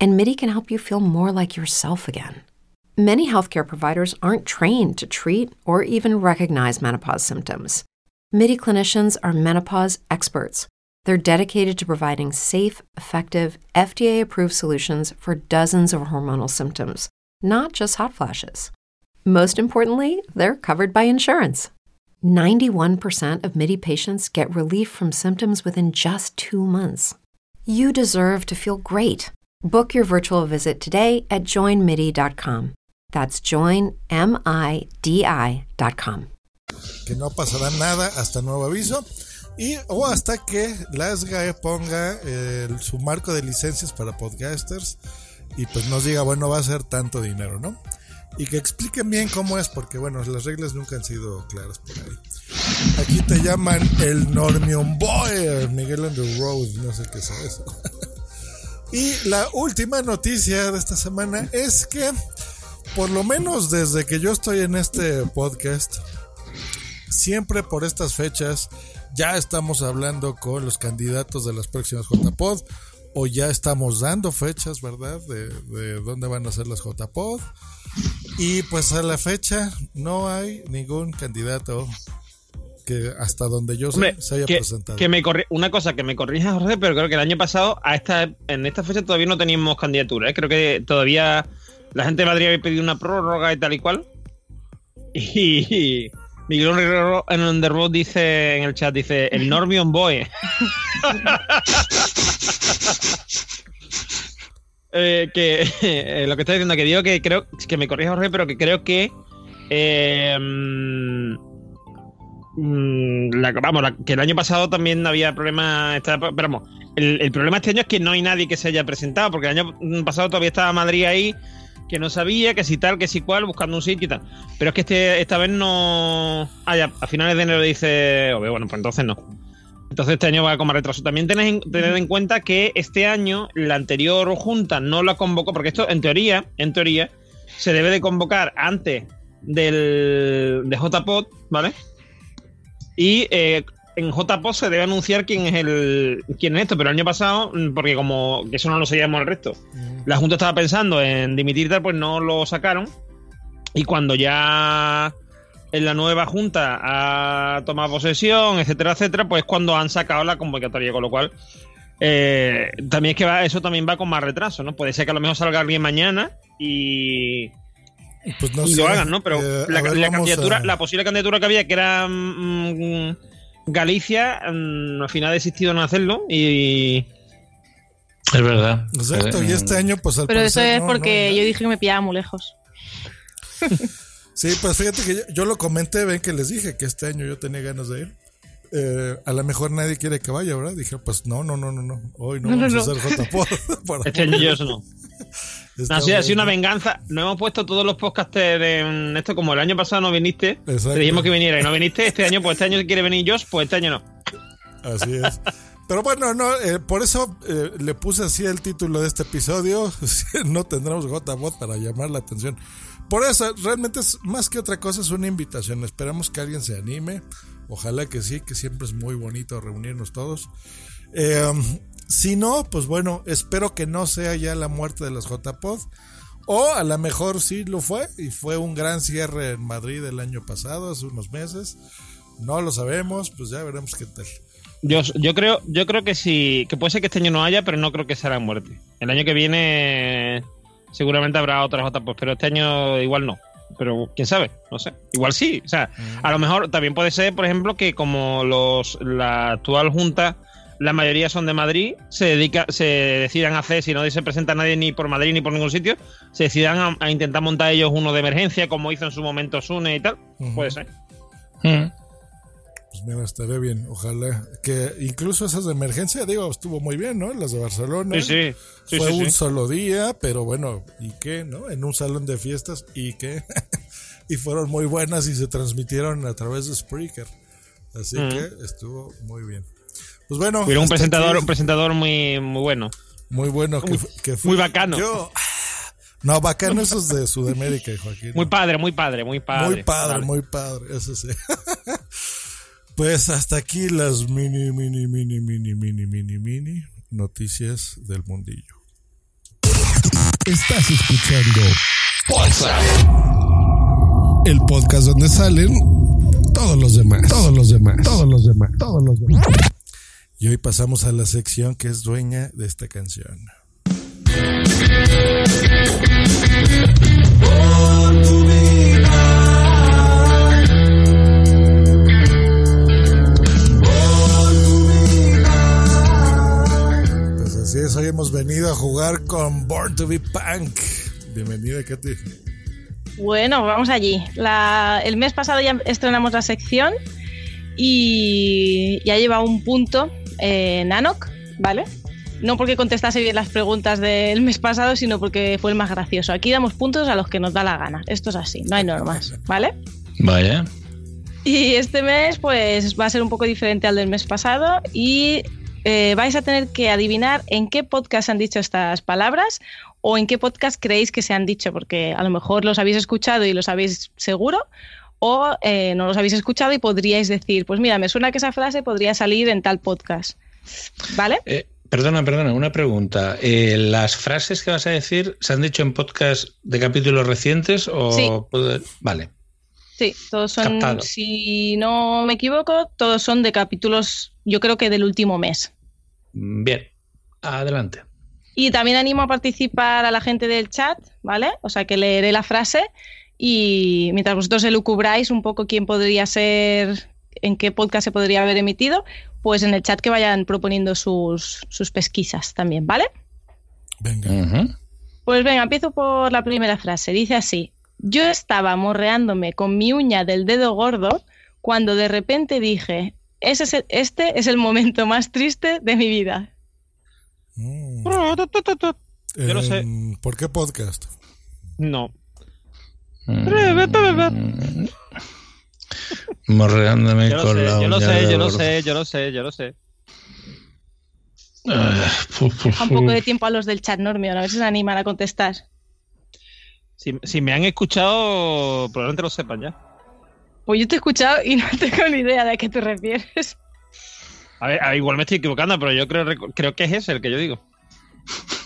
and MIDI can help you feel more like yourself again. Many healthcare providers aren't trained to treat or even recognize menopause symptoms. MIDI clinicians are menopause experts. They're dedicated to providing safe, effective, FDA approved solutions for dozens of hormonal symptoms, not just hot flashes. Most importantly, they're covered by insurance. 91% of MIDI patients get relief from symptoms within just two months. You deserve to feel great. Book your virtual visit today at joinmidi.com. That's joinmidi.com. Que no pasará nada hasta nuevo aviso. Y o hasta que la SGAE ponga eh, su marco de licencias para podcasters y pues nos diga, bueno, va a ser tanto dinero, ¿no? Y que expliquen bien cómo es, porque bueno, las reglas nunca han sido claras por ahí. Aquí te llaman el Normion Boy, Miguel on the Road, no sé qué es eso. y la última noticia de esta semana es que, por lo menos desde que yo estoy en este podcast, siempre por estas fechas ya estamos hablando con los candidatos de las próximas JPod o ya estamos dando fechas, ¿verdad? De, de dónde van a ser las JPod. Y pues a la fecha no hay ningún candidato que hasta donde yo Hombre, sé se haya que, presentado. que me corri- una cosa que me corrija Jorge, pero creo que el año pasado a esta en esta fecha todavía no teníamos candidatura. ¿eh? Creo que todavía la gente de Madrid había pedido una prórroga y tal y cual. Y Miguel Herrero en Road dice en el chat dice el Normion Boy. Eh, que eh, lo que está diciendo que digo que creo que me corrija Jorge, pero que creo que eh, mm, la- vamos, la- que el año pasado también había problemas. Pero vamos, el, el problema este año es que no hay nadie que se haya presentado, porque el año pasado todavía estaba Madrid ahí, que no sabía, que si tal, que si cual, buscando un sitio y tal. Pero es que este, esta vez no. Ah, ya, a finales de enero dice. "Oye, bueno, pues entonces no. Entonces este año va con más retraso. También tened en, tened en cuenta que este año la anterior junta no la convocó, porque esto en teoría, en teoría, se debe de convocar antes del de JPOT, ¿vale? Y eh, en JPOT se debe anunciar quién es el quién es esto, pero el año pasado, mm, porque como que eso no lo sabíamos el resto, la Junta estaba pensando en dimitir tal, pues no lo sacaron. Y cuando ya en la nueva Junta ha tomado posesión, etcétera, etcétera, pues cuando han sacado la convocatoria, con lo cual eh, también es que va, eso también va con más retraso, ¿no? Puede ser que a lo mejor salga alguien mañana y, Pues no y sé, lo hagan, ¿no? Pero eh, la, ver, candidatura, a- la posible candidatura que había, que era mm, Galicia, mm, al final ha desistido en hacerlo y Es verdad. Exacto, y Eh, este año pues al Pero eso es no- porque no- yo dije que me pillaba muy lejos. Sí, pues fíjate que yo, yo lo comenté, ven que les dije que este año yo tenía ganas de ir. Eh, a lo mejor nadie quiere que vaya, ¿verdad? Dije, pues no, no, no, no, no. Hoy no, No, no, vamos no. a hacer por este año yo eso no. Ha sido una venganza. No hemos puesto todos los podcasters en esto, como el año pasado no viniste. Te dijimos que viniera y no viniste. Este año, pues este año quiere venir Josh, pues este año no. Así es. Pero bueno, no, eh, por eso eh, le puse así el título de este episodio. no tendremos JBot para llamar la atención. Por eso, realmente es más que otra cosa, es una invitación. Esperamos que alguien se anime. Ojalá que sí, que siempre es muy bonito reunirnos todos. Eh, si no, pues bueno, espero que no sea ya la muerte de las JPod. O a lo mejor sí lo fue y fue un gran cierre en Madrid el año pasado, hace unos meses. No lo sabemos, pues ya veremos qué tal. Yo, yo creo, yo creo que sí, que puede ser que este año no haya, pero no creo que será en muerte. El año que viene seguramente habrá otras JPOs, pero este año igual no. Pero quién sabe, no sé. Igual sí. O sea, a lo mejor también puede ser, por ejemplo, que como los la actual junta, la mayoría son de Madrid, se dedica, se decidan hacer, si no se presenta nadie ni por Madrid ni por ningún sitio, se decidan a, a intentar montar ellos uno de emergencia, como hizo en su momento Sune y tal. Puede ser. mm. Pues mira, estaré bien, ojalá. Que incluso esas de emergencia, digo, estuvo muy bien, ¿no? Las de Barcelona. Sí, sí. Sí, Fue sí, un sí. solo día, pero bueno, ¿y qué, no? En un salón de fiestas, ¿y qué? y fueron muy buenas y se transmitieron a través de Spreaker. Así Mm. que estuvo muy bien. Pues bueno. Un hasta presentador, un presentador muy, muy bueno. Muy bueno. Que, que fue- Muy bacano. Yo, no, bacano eso es de Sudamérica, Joaquín. Muy padre, muy padre, muy padre. Muy padre, Vale. muy padre, eso sí. pues hasta aquí las mini, mini, mini, mini, mini, mini, mini noticias del mundillo. Estás escuchando el podcast donde salen todos los demás, todos los demás, todos los demás, todos los demás. Y hoy pasamos a la sección que es dueña de esta canción. Pues así es, hoy hemos venido a jugar con Born to be Punk. Bienvenida, Katy. Bueno, vamos allí. La- el mes pasado ya estrenamos la sección y ya lleva un punto eh, Nanok, ¿vale? No porque contestase bien las preguntas del mes pasado, sino porque fue el más gracioso. Aquí damos puntos a los que nos da la gana. Esto es así, no hay normas, ¿vale? Vaya. Y este mes, pues va a ser un poco diferente al del mes pasado y eh, vais a tener que adivinar en qué podcast han dicho estas palabras o en qué podcast creéis que se han dicho, porque a lo mejor los habéis escuchado y lo sabéis seguro, o eh, no los habéis escuchado y podríais decir, pues mira, me suena que esa frase podría salir en tal podcast. ¿Vale? Eh, perdona, perdona, una pregunta. Eh, ¿Las frases que vas a decir se han dicho en podcast de capítulos recientes o Sí. Vale. Sí, todos son, Captado. si no me equivoco, todos son de capítulos, yo creo que del último mes. Bien. Adelante. Y también animo a participar a la gente del chat, ¿vale? O sea, que leeré la frase y mientras vosotros elucubráis un poco quién podría ser, en qué podcast se podría haber emitido, pues en el chat que vayan proponiendo sus, sus pesquisas también, ¿vale? Venga. Pues venga, empiezo por la primera frase. Dice así, yo estaba morreándome con mi uña del dedo gordo cuando de repente dije, "Ese es el- este es el momento más triste de mi vida. Mm. Yo lo sé. ¿Por qué podcast? No. Mm. Morreándome Yo con sé, la yo lo sé, yo lo sé, yo lo sé, yo lo sé. Un poco de tiempo a los del chat, Normio, a ver si se animan a contestar. Si, si me han escuchado, probablemente lo sepan ya. Pues yo te he escuchado y no tengo ni idea de a qué te refieres. A ver, a ver, igual me estoy equivocando, pero yo creo, creo que es ese el que yo digo.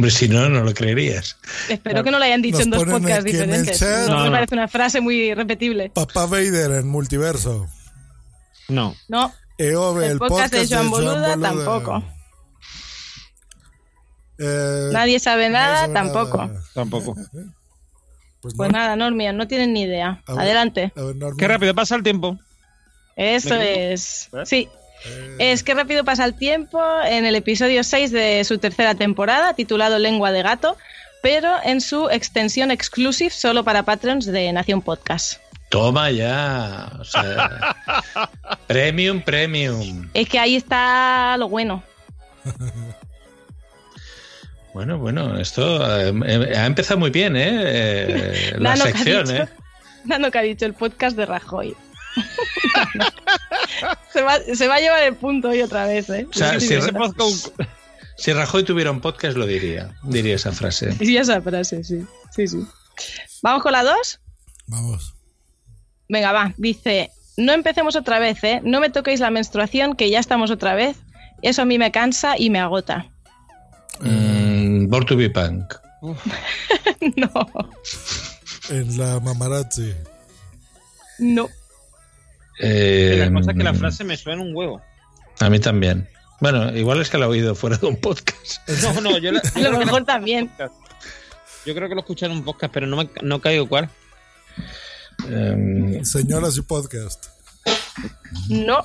Hombre, si no, no lo creerías. Espero que no lo hayan dicho Nos en dos podcasts diferentes. chat. No, No, me parece una frase muy repetible. Papá Vader en multiverso. No. No, Eove, el, el, podcast, de Joan Boluda, Boluda. tampoco. Eh, Nadie sabe nada, sabe tampoco. nada. Tampoco. Pues, Pues no. nada, Normia, no tienen ni idea. A ver. Adelante. A ver. Qué rápido pasa el tiempo. Eso es. ¿Eh? Sí. Eh, Es que rápido pasa el tiempo en el episodio 6 de su tercera temporada, titulado Lengua de Gato, pero en su extensión exclusive solo para patrons de Nación Podcast. Toma ya. O sea, premium, premium. Es que ahí está lo bueno. Bueno, bueno, esto eh, eh, ha empezado muy bien, ¿eh? Eh, la sección, ¿eh? Nano que ha dicho el podcast de Rajoy. se, va, se va a llevar el punto hoy otra vez, ¿eh? O sea, Sí, si, Rajoy tuviera un podcast, lo diría. Diría esa frase. sí, esa frase, sí. Sí, sí. ¿Vamos con la 2? Vamos. Venga, va. Dice, no empecemos otra vez, ¿eh? No me toquéis la menstruación, que ya estamos otra vez. Eso a mí me cansa y me agota. Mm, Born to be punk. no, En la mamarazzi. no. Eh, la cosa es que la frase me suena un huevo. A mí también. Bueno, igual es que la he oído fuera de un podcast. No, no, yo, la- A lo mejor también. Yo creo que lo escuché en un podcast, pero no, me, no caigo cuál. Eh, Señoras y podcast. No.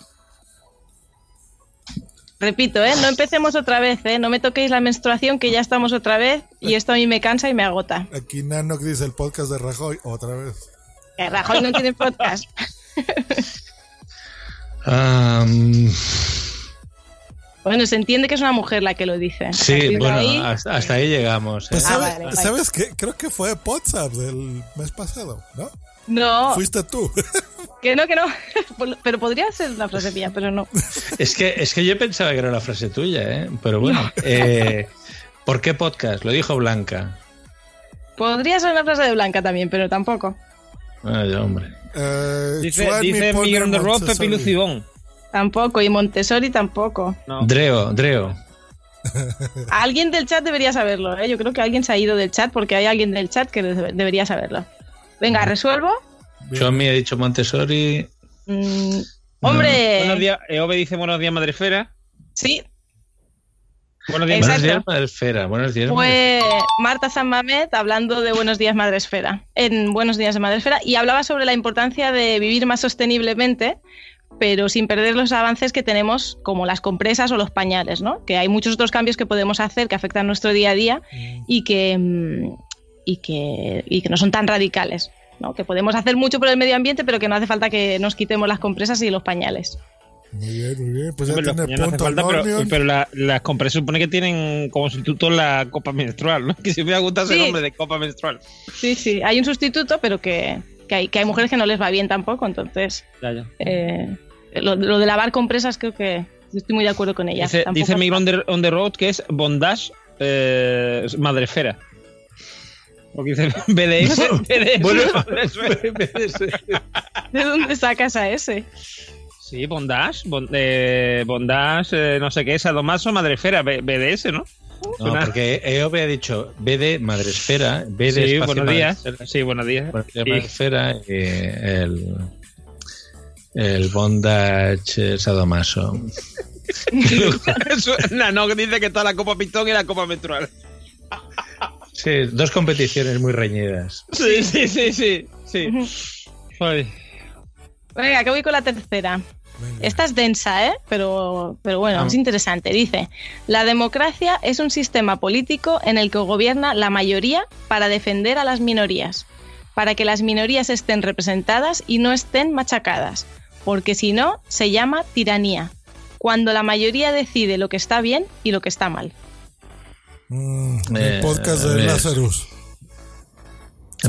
Repito, ¿eh? No empecemos otra vez, ¿eh? No me toquéis la menstruación, que ya estamos otra vez. Y esto a mí me cansa y me agota. Aquí Nano dice el podcast de Rajoy otra vez. Que Rajoy no tiene podcast. ah, mm, Bueno, se entiende que es una mujer la que lo dice. Sí, bueno, ahí- hasta, hasta ahí llegamos. ¿eh? Pues Ah, ¿sabes, vale, vale. ¿sabes qué? Creo que fue WhatsApp del mes pasado, ¿no? No, Fuiste tú. que no, que no. Pero podría ser la frase mía, pero no. Es que, es que yo pensaba que era la frase tuya, ¿eh? pero bueno. eh, ¿Por qué podcast? Lo dijo Blanca. Podría ser una frase de Blanca también, pero tampoco. Ay, hombre. Eh, Dice, dice Miguel de Roth, Pepi Montessori. Lucibón. Tampoco. Y Montessori tampoco. No. Dreo, Dreo. Alguien del chat debería saberlo, ¿eh? Yo creo que alguien se ha ido del chat porque hay alguien del chat que debe- debería saberlo. Venga, resuelvo. Bien. Chomi ha dicho Montessori. Mm, hombre. Buenos días. Eove dice buenos días, Madrefera. Sí, Buenos días, Buenos días, Madre Esfera. Buenos días. fue Marta San hablando de Buenos Días Madresfera, en Buenos Días de Madresfera, y hablaba sobre la importancia de vivir más sosteniblemente, pero sin perder los avances que tenemos, como las compresas o los pañales, ¿no? Que hay muchos otros cambios que podemos hacer que afectan nuestro día a día y que, mm, y que, y que no son tan radicales. ¿no? Que podemos hacer mucho por el medio ambiente, pero que no hace falta que nos quitemos las compresas y los pañales. Muy bien, muy bien. Pues ya Hombre, los tiene no punto falta, pero, pero la- las compresas supone que tienen como sustituto la copa menstrual, ¿no? Que siempre me ha gustado ese Sí. nombre de copa menstrual. Sí, sí, hay un sustituto, pero que, que hay, que hay mujeres que no les va bien tampoco, entonces Ya, ya. eh, lo, lo de lavar compresas creo que estoy muy de acuerdo con ella. Dice, dice Miguel on the, on the road que es bondage eh, madrefera. Porque dice BDS, BDS Bueno. madresfera. ¿De dónde sacas a ese? Sí, bondage, bon- eh, bondage, eh, no sé qué, sadomaso, madrefera, B- BDS, ¿no? No, porque EOB ha dicho B de Madresfera, B de Sí, espacio buenos días. Madresfera, Sí, buenos días. Madresfera, y el, el bondage eh, sadomaso. No, no, que dice que está la copa pitón y la copa menstrual. Sí, dos competiciones muy reñidas. Sí, sí, sí, sí. sí. Venga, que voy con la tercera. Venga. Esta es densa, ¿eh? Pero, pero bueno, Ah. es interesante. Dice, la democracia es un sistema político en el que gobierna la mayoría para defender a las minorías, para que las minorías estén representadas y no estén machacadas, porque si no, se llama tiranía, cuando la mayoría decide lo que está bien y lo que está mal. Mm, Eh, el podcast a de ver. Lazarus.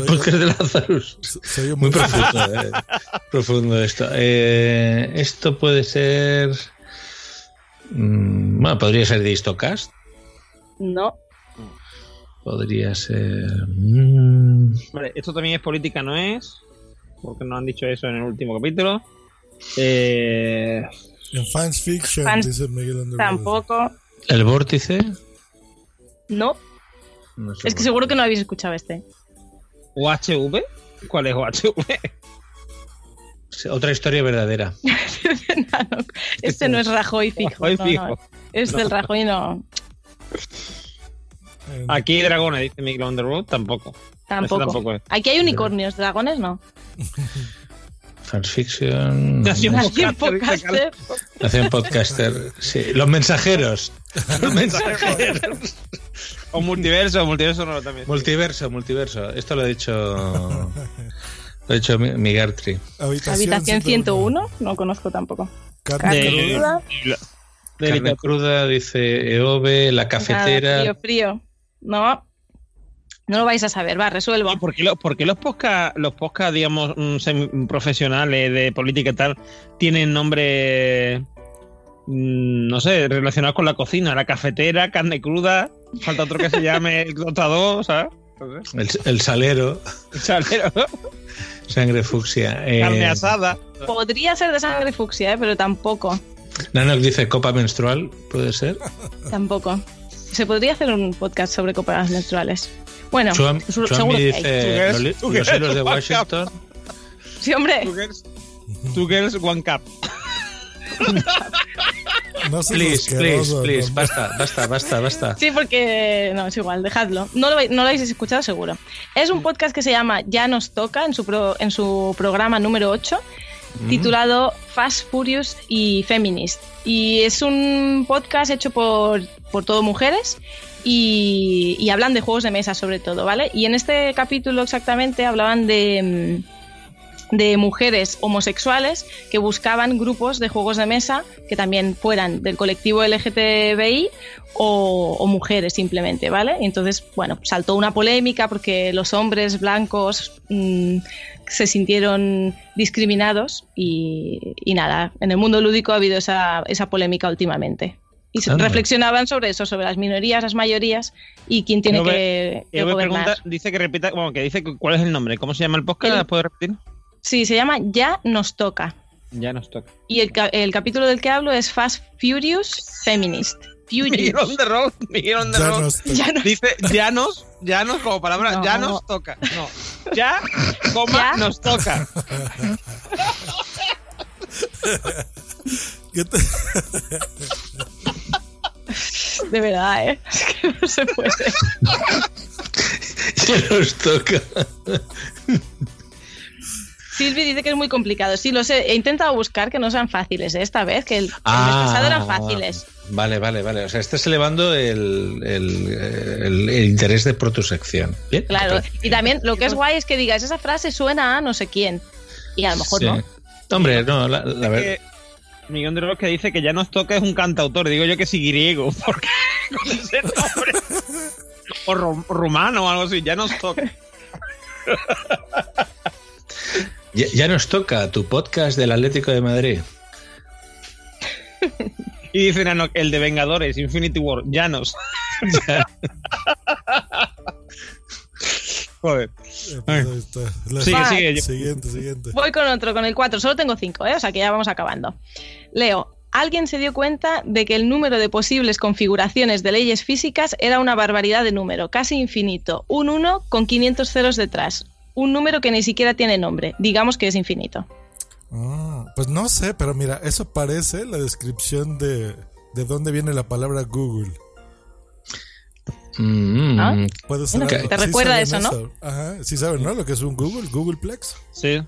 El podcast de Lazarus. soy un- Muy profundo, eh, profundo esto. Eh, esto puede ser. mm, Bueno, podría ser de Histocast. No, Podría ser. mm, Vale, esto también es política, ¿no es? Porque nos han dicho eso en el último capítulo. Eh, En Fans Fiction, Fans- dice Miguel Andrés. tampoco, ¿El vórtice? no. No sé Es que seguro que no habéis escuchado este. ¿OHV? ¿Cuál es OHV? Otra historia verdadera. No, este no es Rajoy fijo. Rajoy no, fijo. no. Este el Rajoy no. Aquí dragones, dice Miguel on the road, tampoco. Tampoco. tampoco es. Aquí hay unicornios, dragones no. Fanfiction. Nació un Aquí en podcaster. Hacen podcaster. Sí. Los mensajeros. Los mensajeros. O multiverso, multiverso no también. multiverso, multiverso. Esto lo ha dicho. Lo ha dicho Mi- Migartri. Habitación, Habitación 101, no conozco tampoco. Carne De- cruda. Cruda. De Carne cruda, dice Eove, la Nada, cafetera. frío, frío. No. No lo vais a saber, va, resuelvo. ¿Y por qué, lo- por qué los podcast, los podcast, digamos, mm, profesionales de política y tal, tienen nombre, no sé, relacionados con la cocina? La cafetera, carne cruda, falta otro que se llame el tostador, ¿sabes? El, el salero, Salero, sangre fucsia. Eh, carne asada. Podría ser de sangre fucsia, ¿eh? pero tampoco. Nanox dice copa menstrual, ¿puede ser? Tampoco. Se podría hacer un podcast sobre copas menstruales. Bueno, Chuami seguro que dice Tú los, los hilos de Washington. Sí, hombre. Two girls, two girls, one cup. No seas Please, please, please, basta, basta, basta, basta. Sí, porque no, es igual, dejadlo. No lo, vais- no lo habéis escuchado seguro. Es un podcast que se llama Ya nos toca en su, pro- en su programa número 8, titulado Fast, Furious y Feminist. Y es un podcast hecho por, por todo mujeres y, y hablan de juegos de mesa sobre todo, ¿vale? Y en este capítulo exactamente hablaban de... mm, de mujeres homosexuales que buscaban grupos de juegos de mesa que también fueran del colectivo LGTBI o, o mujeres simplemente, ¿vale? Y entonces, bueno, saltó una polémica porque los hombres blancos mm, se sintieron discriminados y, y nada, en el mundo lúdico ha habido esa, esa polémica últimamente. Y Anda. reflexionaban sobre eso, sobre las minorías, las mayorías y quién tiene que, que gobernar. pregunta, dice que repita, bueno, que dice cuál es el nombre, ¿cómo se llama el podcast? El- ¿La puedes repetir? Sí, se llama Ya nos toca. Ya nos toca. Y el, el capítulo del que hablo es Fast Furious Feminist. Furious. On the road, Miguel on the Ya road. nos toca. Ya no- Dice, ya nos, ya nos como palabra, No. ya nos toca. No, ya, coma, Ya. nos toca. ¿Qué te- De verdad, ¿eh? Es que no se puede. Ya nos toca. Silvi dice que es muy complicado. Sí, lo sé. He intentado buscar que no sean fáciles ¿eh? esta vez, que el, el mes Ah. pasado eran fáciles. Vale, vale, vale. O sea, estás elevando el, el, el- el interés de por tu sección. Bien. Claro. Y también lo que es guay es que digas, esa frase suena a no sé quién. Y a lo mejor Sí. no. Hombre, no, la, la verdad. Miguel the road que dice que ya nos toca es un cantautor. Digo yo que sí griego, porque con ese nombre. O ru- rumano o algo así, ya nos toca. Ya, ya nos toca tu podcast del Atlético de Madrid. Y dice Nano, el de Vengadores, Infinity War, Llanos. Joder. Pues. La- Sigue, sigue. Siguiente, siguiente. Voy con otro, con el 4. Solo tengo 5, ¿eh? o sea que ya vamos acabando. Leo. Alguien se dio cuenta de que el número de posibles configuraciones de leyes físicas era una barbaridad de número, casi infinito. Un 1 con 500 ceros detrás. Un número que ni siquiera tiene nombre. Digamos que es infinito. Ah, pues no sé, pero mira, eso parece la descripción de, de dónde viene la palabra Google. Mm, ¿Ah? Puede ser Mira, algo- te sí recuerda saben eso, ¿no? Ajá, sí saben, ¿no? Lo que es un Google, Googleplex. Sí.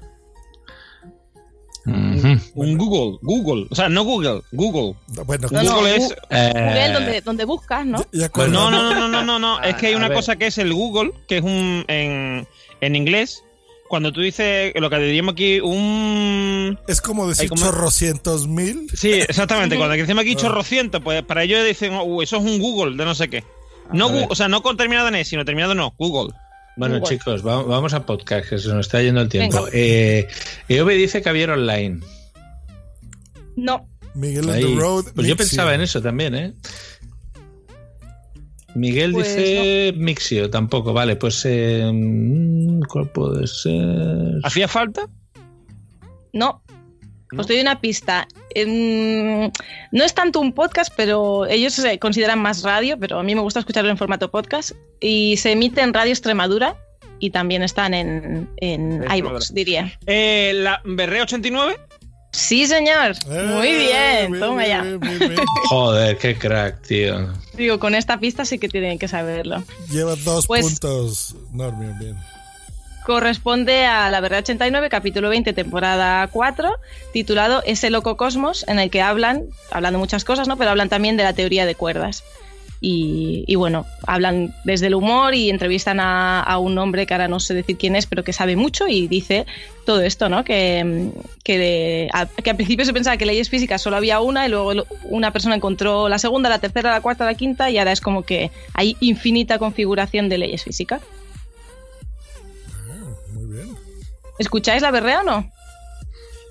Un Google, Google. O sea, no Google, Google. Bueno, No, no, Google es. Gu- Eh, Google donde, donde buscas, ¿no? Pues No, no, no, no, no, no, no. Es que hay una ver. cosa que es el Google, que es un. En, en inglés, cuando tú dices lo que diríamos aquí, un. Es como decir como- chorrocientos mil. Sí, exactamente. Cuando decimos aquí chorrocientos, pues para ellos dicen, "Uh, eso es un Google de no sé qué. No, A ver. Gu- o sea, no con terminado en E, sino terminado no, Google. Bueno, Google. chicos, va- vamos a podcast, que se nos está yendo el tiempo. Eh, Eove dice que había online. No. Miguel on the road. Pues yo pensaba en eso también, ¿eh? Miguel Pues dice Mixio, tampoco. Vale, pues. eh, mm, ¿Cuál puede ser? ¿Hacía falta? No. Os doy una pista. No es tanto un podcast, pero ellos se consideran más radio, pero a mí me gusta escucharlo en formato podcast. Y se emite en Radio Extremadura y también están en, en iVoox, diría. Eh, ¿La Berrea 89? Sí, señor. Muy Eh, bien, toma ya. bien, bien, bien. Joder, qué crack, tío. Digo, con esta pista sí que tienen que saberlo. Lleva dos Pues- puntos. No, bien, bien. Corresponde a La Verdad 89, capítulo 20, temporada 4, titulado Ese loco cosmos, en el que hablan, hablan de muchas cosas, ¿no? Pero hablan también de la teoría de cuerdas. Y, bueno, hablan desde el humor y entrevistan a, un hombre que ahora no sé decir quién es, pero que sabe mucho y dice todo esto, ¿no? Que, que, de- a- que al principio se pensaba que leyes físicas solo había una y luego una persona encontró la segunda, la tercera, la cuarta, la quinta y ahora es como que hay infinita configuración de leyes físicas. ¿Escucháis la berrea o no?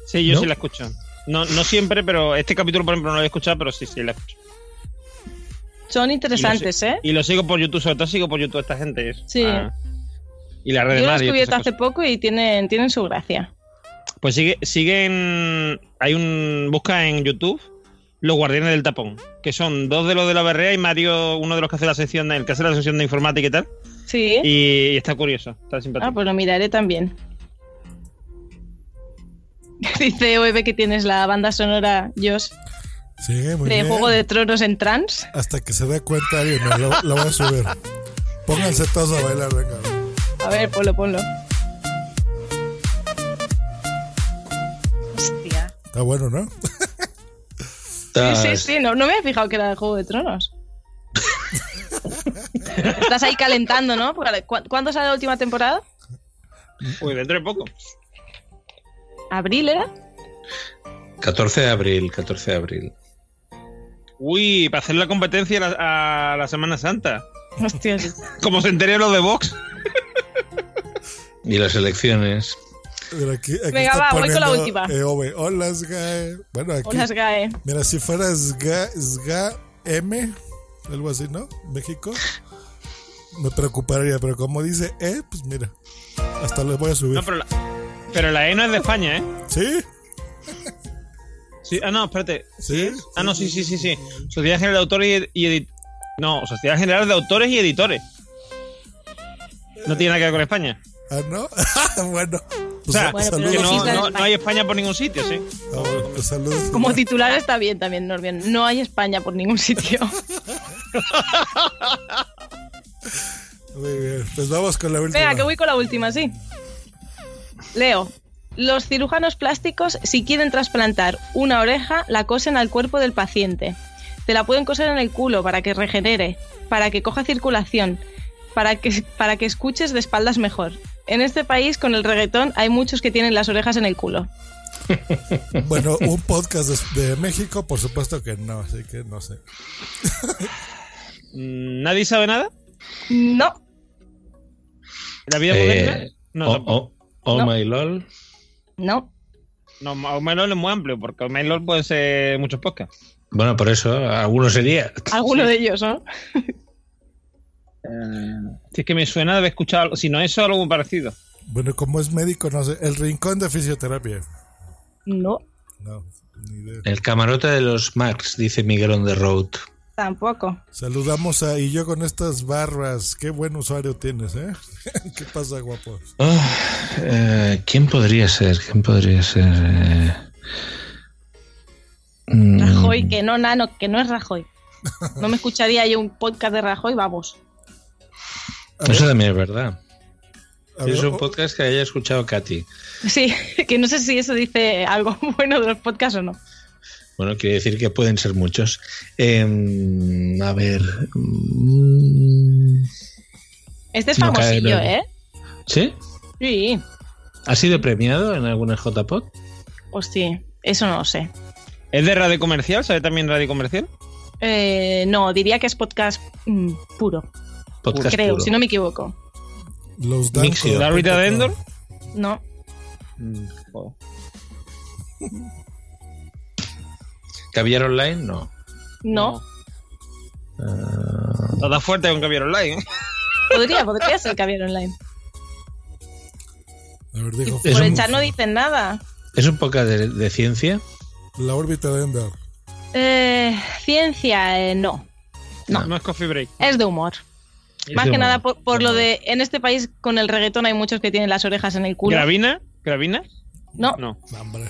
Sí, yo ¿No? sí la escucho. No, no siempre, pero este capítulo, por ejemplo, no lo he escuchado, pero sí, sí la escucho. Son interesantes, ¿eh? Y lo sigo por YouTube, sobre todo sigo por YouTube a esta gente. es- Sí. ah, y la red de Yo lo he descubierto hace poco y tienen, tienen su gracia. Pues sigue, siguen. Hay un. Busca en YouTube Los Guardianes del Tapón, que son dos de los de la berrea y Mario, uno de los que hace la sección, el que hace la sección de informática y tal. Sí. Y, y está curioso, está simpático. Ah, pues lo miraré también. Dice OEB que tienes la banda sonora, Josh, Sí, muy de bien. Juego de Tronos en trans. Hasta que se dé cuenta alguien, lo, lo voy a subir. Pónganse todos a bailar, venga. A ver, ponlo, ponlo. Hostia. Está bueno, ¿no? Sí, sí, sí, no, no me había fijado que era de Juego de Tronos. Estás ahí calentando, ¿no? Porque, ¿cu- ¿Cuándo sale la última temporada? Uy, dentro de poco. ¿Abril era? 14 de abril, 14 de abril. Uy, para hacer la competencia a la, a la Semana Santa. Hostia. Como se entere los de Vox. Y las elecciones. Mira, aquí, aquí Venga, va, voy con la última. EOB. Hola, Sgae. Bueno, aquí. Hola, Sgae. Mira, si fuera Sga, Sga M, algo así, ¿no? México. Me preocuparía, pero como dice E, pues mira, hasta le voy a subir. No, pero la, pero la E no es de España, ¿eh? ¿Sí? Sí, ah, no, espérate. ¿Sí? Ah, no, sí, sí, sí, sí. Sociedad General de Autores y, Editores. No, Sociedad General de Autores y Editores. No tiene nada que ver con España. Ah, ¿no? bueno. O sea, Bueno, pero que saludos. no, no- no hay España por ningún sitio, sí. Ah, bueno, pues saludos. Como titular está bien también, Norbian. No hay España por ningún sitio. Muy bien, pues vamos con la última. Venga, que voy con la última, sí. Leo. Los cirujanos plásticos, si quieren trasplantar una oreja, la cosen al cuerpo del paciente. Te la pueden coser en el culo para que regenere, para que coja circulación, para que, para que escuches de espaldas mejor. En este país, con el reggaetón, hay muchos que tienen las orejas en el culo. Bueno, un podcast de, de México, por supuesto que no, así que no sé. ¿Nadie sabe nada? No, ¿La vida Eh, moderna? No, oh, tampoco. Oh, oh No. my lol. no. No, Omelol es muy amplio, porque Omelol puede ser muchos podcasts. Bueno, por eso, alguno sería. Alguno de ellos, ¿no? Si es que me suena de haber escuchado algo, si no eso, algo muy parecido. Bueno, como es médico, no sé. El rincón de fisioterapia. No, No, ni idea. El camarote de los Max, dice Miguel on the road. Tampoco. Saludamos a y yo con estas barbas. Qué buen usuario tienes, ¿eh? ¿Qué pasa, guapo? Ah, eh, ¿Quién podría ser? ¿Quién podría ser? Eh, mm, Rajoy, que no, nano, que no es Rajoy. No me escucharía yo un podcast de Rajoy, vamos. Eso también es verdad. ver, Es un podcast que haya escuchado Katy. Sí, que no sé si eso dice algo bueno de los podcasts o no. Bueno, quiere decir que pueden ser muchos. Em, a ver. mm, Este es No famosillo. ¿eh? ¿Sí? Sí, ¿Ha sido premiado en alguna JPod? pues sí, eso no lo sé. ¿Es de radio comercial? ¿Sabe también radio comercial? Eh, no, diría que es podcast mm, puro, Podcast creo, puro. si no me equivoco. Los Mixio. Danco. ¿La de Endor? No, Mm, joder. ¿Caviar online? No. no, Toda fuerte con Caviar Online. podría, podría ser Caviar Online. A ver, Por el chat no dicen nada. ¿Es un podcast de, de ciencia? La órbita de Endor. Eh, ciencia, eh, no. No. No es Coffee Break. Es de humor. Es Más de que humor. nada por, lo de, en este país con el reggaetón hay muchos que tienen las orejas en el culo. ¿Gravina? ¿Gravina? No, No. No, hombre.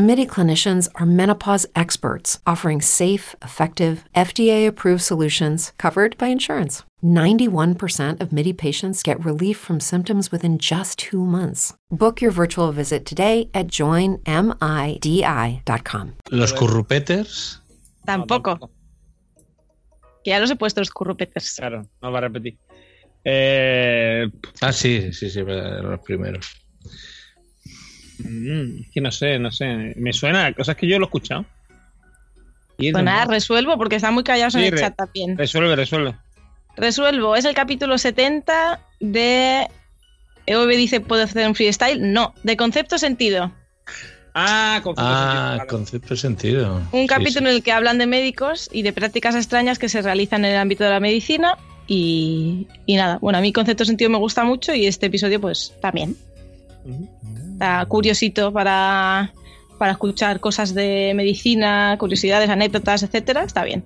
MIDI clinicians are menopause experts offering safe, effective, FDA approved solutions covered by insurance. 91% of MIDI patients get relief from symptoms within just two months. Book your virtual visit today at joinmidi.com. Los currupeters. tampoco. Que ya los he puesto los currupeters. Claro, no va a repetir. Eh, Ah, sí, sí, sí, verdad, los primeros. Mm, es que no sé, no sé. Me suena, cosas que yo lo he escuchado. Y Pues no- nada, resuelvo porque están muy callados en Sí, el re- chat también. Resuelve, resuelve. Resuelvo, es el capítulo 70 de... EOB dice, ¿puedo hacer un freestyle? No, de concepto sentido. Ah, concepto Ah, sentido, vale. concepto sentido. Un Sí, capítulo en el que hablan de médicos y de prácticas extrañas que se realizan en el ámbito de la medicina. Y, y nada, bueno, a mí concepto sentido me gusta mucho y este episodio pues también. Está curiosito para, para escuchar cosas de medicina, curiosidades, anécdotas, etcétera. Está bien.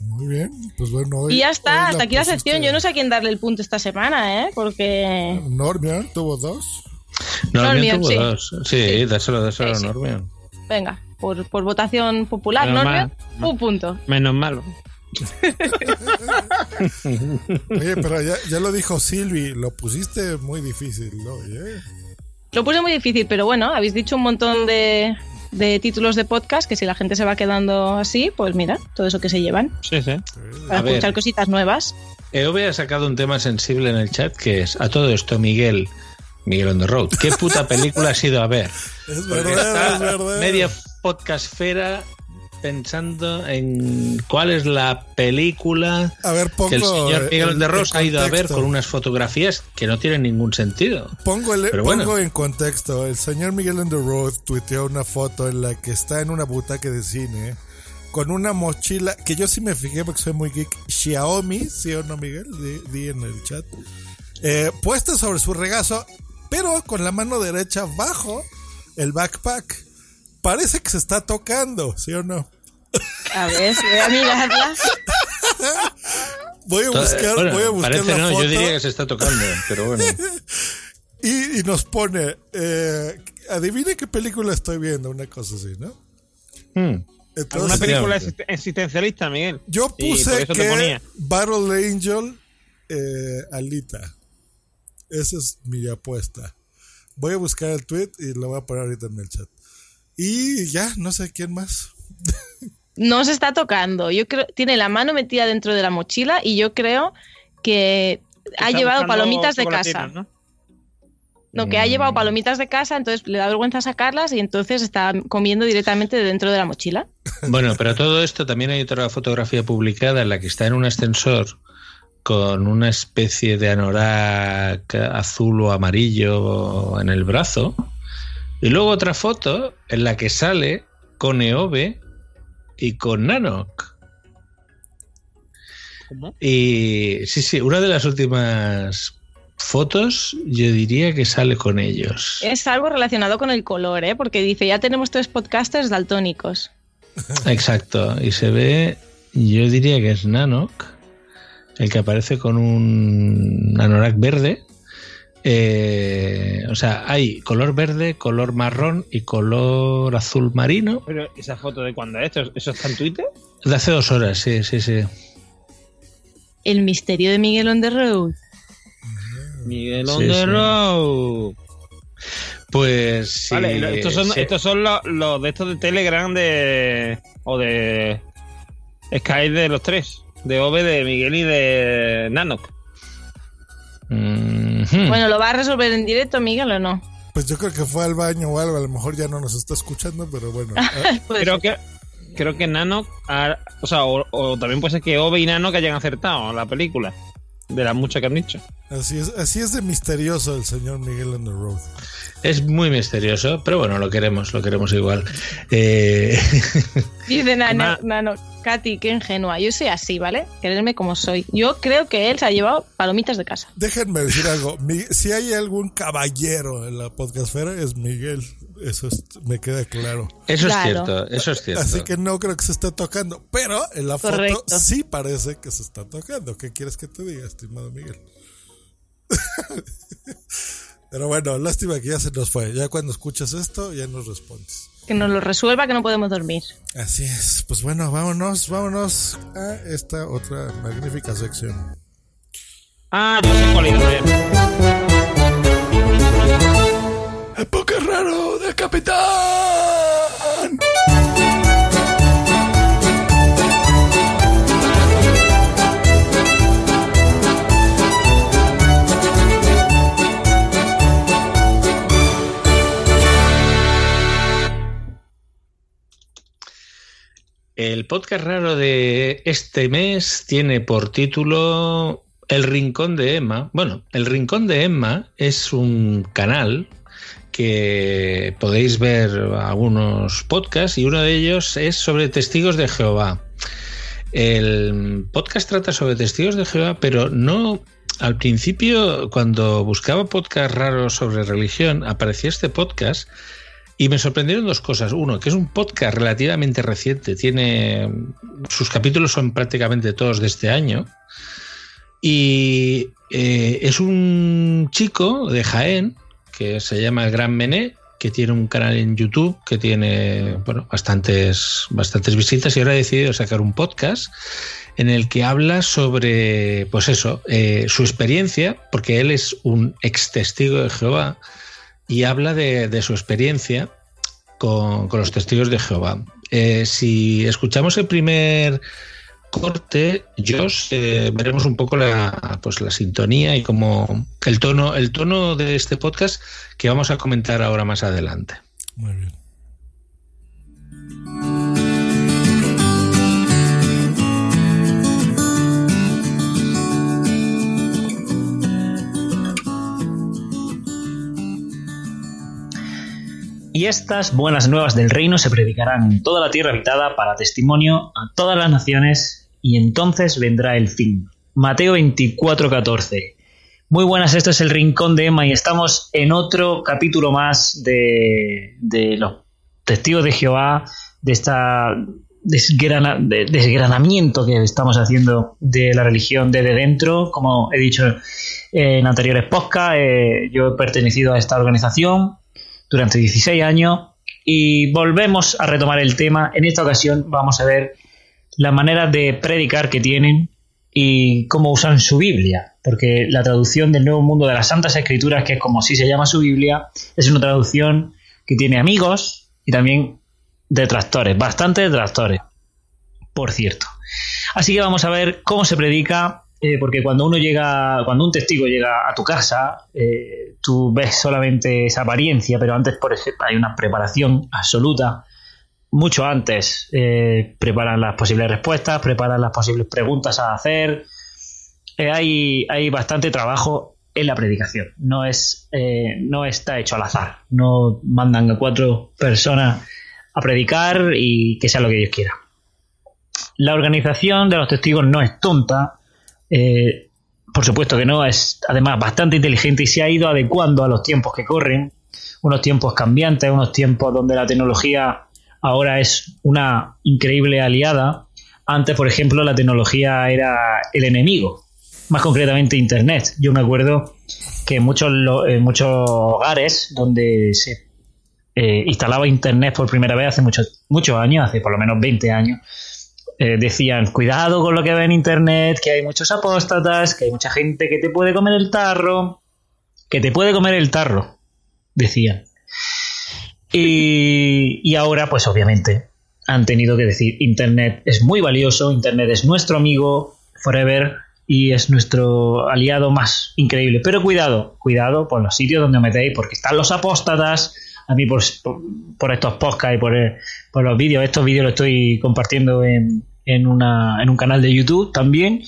Muy bien, pues bueno. hoy- y ya está, hasta aquí la pusiste- sección. Yo no sé a quién darle el punto esta semana, ¿eh? Porque... Normion tuvo dos. Normion Normion, tuvo sí. dos. Sí, Sí. dáselo, dáselo Sí, sí. a. Venga, por, por votación popular, Menos mal. un punto. Menos malo. Oye, pero ya, ya lo dijo Silvi, lo pusiste muy difícil, ¿no? Oye. Lo puse muy difícil, pero bueno, habéis dicho un montón de, de títulos de podcast que si la gente se va quedando así, pues mira, todo eso que se llevan Sí, sí. para A ver. escuchar cositas nuevas. EOB ha sacado un tema sensible en el chat que es a todo esto, Miguel. Miguel on the road. ¿Qué puta película has ido a ver? Es verdad, es verdad. media podcastfera pensando en cuál es la película A ver, pongo. que el señor Miguel el- de el Ross ha ido a ver con unas fotografías que no tienen ningún sentido. Pongo, el- Pero pongo bueno. en contexto. El señor Miguel the Road tuiteó una foto en la que está en una butaca de cine con una mochila que yo sí me fijé porque soy muy geek. Xiaomi, ¿sí o no, Miguel? Di, di en el chat. Eh, puesta sobre su regazo, pero con la mano derecha bajo el backpack. Parece que se está tocando, ¿sí o no? A ver, voy a mirarla. Voy a buscar, Bueno, voy a buscar parece la no, foto. yo diría que se está tocando, pero bueno. Y, y nos pone, eh, adivine qué película estoy viendo, una cosa así, ¿no? Hmm. Entonces, ¿Alguna película existencialista, Miguel? yo puse te que. Battle Angel eh, Alita. Esa es mi apuesta. Voy a buscar el tweet y lo voy a poner ahorita en el chat. Y ya, no sé quién más. No se está tocando. Yo creo tiene la mano metida dentro de la mochila y yo creo que ha llevado palomitas de casa. ¿no? No, que ha llevado palomitas de casa, entonces le da vergüenza sacarlas y entonces está comiendo directamente de dentro de la mochila. Bueno, pero todo esto también hay otra fotografía publicada en la que está en un ascensor con una especie de anorak azul o amarillo en el brazo. Y luego otra foto en la que sale con Eove y con Nanok. ¿Cómo? Y sí, sí, una de las últimas fotos yo diría que sale con ellos. Es algo relacionado con el color, ¿eh? porque dice, ya tenemos tres podcasters daltónicos. Exacto, y se ve, yo diría que es Nanok, el que aparece con un anorak verde. Eh, o sea, hay color verde, color marrón y color azul marino. Pero esa foto de cuando es, ¿eso, ¿eso está en Twitter? De hace dos horas, sí, sí, sí. El misterio de Miguel on the road. Miguel Sí, on the sí. road. Pues sí. Vale, lo- estos son, sí. estos son los, los de estos de Telegram de. o de. Sky de los tres. De Ove, de Miguel y de Nanok. Bueno, ¿lo va a resolver en directo, Miguel, o no? Pues yo creo que fue al baño o algo, a lo mejor ya no nos está escuchando, pero bueno. Ah, Pues- Creo que. Creo que Nanok. ha- o sea, o, o también puede ser que Ove y Nanok hayan acertado la película. De las muchas que han dicho. así, es, así es de misterioso el señor Miguel on the Road. Es muy misterioso, pero bueno, lo queremos, lo queremos igual. Eh, Dice Nano, Nano, Katy, qué ingenua. Yo soy así, ¿vale? Quererme como soy. Yo creo que él se ha llevado palomitas de casa. Déjenme decir algo. Mi- si hay algún caballero en la podcastfera, es Miguel. Eso es- me queda claro. eso Claro. es cierto, eso es cierto. Así que no creo que se esté tocando. Pero en la Correcto. foto sí parece que se está tocando. ¿Qué quieres que te diga, estimado Miguel? pero bueno, lástima que ya se nos fue. Ya cuando escuchas esto, ya nos respondes. Que nos lo resuelva, que no podemos dormir. Así es. Pues bueno, vámonos, vámonos a esta otra magnífica sección. Ah, yo sé cuál es. también. ¡El poker raro del capitán! El podcast raro de este mes tiene por título El Rincón de Emma. Bueno, El Rincón de Emma es un canal que podéis ver algunos podcasts y uno de ellos es sobre testigos de Jehová. El podcast trata sobre testigos de Jehová, pero no al principio, cuando buscaba podcasts raros sobre religión, aparecía este podcast y me sorprendieron dos cosas. Uno, que es un podcast relativamente reciente, tiene sus capítulos son prácticamente todos de este año. Y eh, es un chico de Jaén que se llama El Gran Mené, que tiene un canal en YouTube que tiene bueno, bastantes, bastantes visitas y ahora ha decidido sacar un podcast en el que habla sobre, pues eso, eh, su experiencia, porque él es un ex testigo de Jehová y habla de, su experiencia con, los testigos de Jehová. Eh, si escuchamos el primer corte, Josh, eh, veremos un poco la, pues, la sintonía y como el tono, el tono de este podcast que vamos a comentar ahora más adelante. Muy bien. Y estas buenas nuevas del reino se predicarán en toda la tierra habitada para testimonio a todas las naciones, y entonces vendrá el fin. Mateo 24:14. Muy buenas, esto es el Rincón de Emma y estamos en otro capítulo más de, los testigos de Jehová, de esta desgranamiento que estamos haciendo de la religión desde dentro. Como he dicho en anteriores podcasts, eh, yo he pertenecido a esta organización durante 16 años y volvemos a retomar el tema. En esta ocasión vamos a ver la manera de predicar que tienen y cómo usan su Biblia, porque la traducción del Nuevo Mundo de las Santas Escrituras, que es como si se llama su Biblia, es una traducción que tiene amigos y también detractores, bastante detractores, por cierto. Así que vamos a ver cómo se predica eh, porque cuando uno llega, cuando un testigo llega a tu casa, eh, tú ves solamente esa apariencia, pero antes, por ejemplo, hay una preparación absoluta. Mucho antes eh, preparan las posibles respuestas, preparan las posibles preguntas a hacer. hay, hay bastante trabajo en la predicación. No es, no está hecho al azar. No mandan a cuatro personas a predicar y que sea lo que Dios quiera. La organización de los testigos no es tonta, eh, por supuesto que no, es además bastante inteligente y se ha ido adecuando a los tiempos que corren, unos tiempos cambiantes, unos tiempos donde la tecnología ahora es una increíble aliada. Antes, por ejemplo, la tecnología era el enemigo, más concretamente Internet. Yo me acuerdo que en muchos, muchos hogares donde se eh, instalaba Internet por primera vez hace muchos, muchos años, hace por lo menos 20 años, eh, decían, cuidado con lo que ve en Internet, que hay muchos apóstatas, que hay mucha gente que te puede comer el tarro, que te puede comer el tarro, decían. Y, y ahora, pues obviamente, han tenido que decir, Internet es muy valioso, Internet es nuestro amigo forever y es nuestro aliado más increíble. Pero cuidado, cuidado por los sitios donde os metéis, porque están los apóstatas, a mí por, por, estos podcasts y por, por los vídeos, estos vídeos los estoy compartiendo en, en, una, en un canal de YouTube también,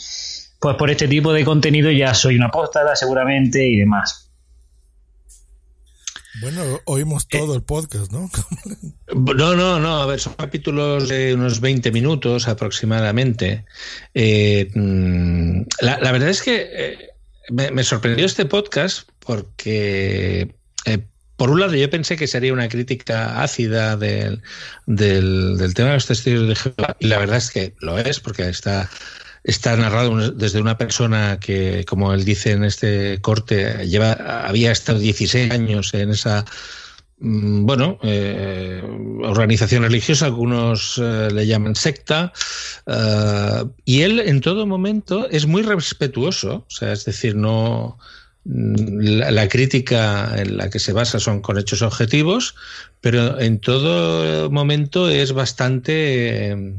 pues por este tipo de contenido ya soy una postada seguramente y demás. Bueno, oímos eh, todo el podcast, ¿no? no, no, no. A ver, son capítulos de unos 20 minutos aproximadamente. Eh, mm, la, verdad es que eh, me, sorprendió este podcast porque por un lado, yo pensé que sería una crítica ácida del, tema de los testigos de Jehová, y la verdad es que lo es, porque está, está narrado desde una persona que, como él dice en este corte, lleva, había estado 16 años en esa mm, bueno, eh, organización religiosa, algunos eh, le llaman secta, eh, y él en todo momento es muy respetuoso, o sea, es decir, no, la, crítica en la que se basa son con hechos objetivos, pero en todo momento es bastante...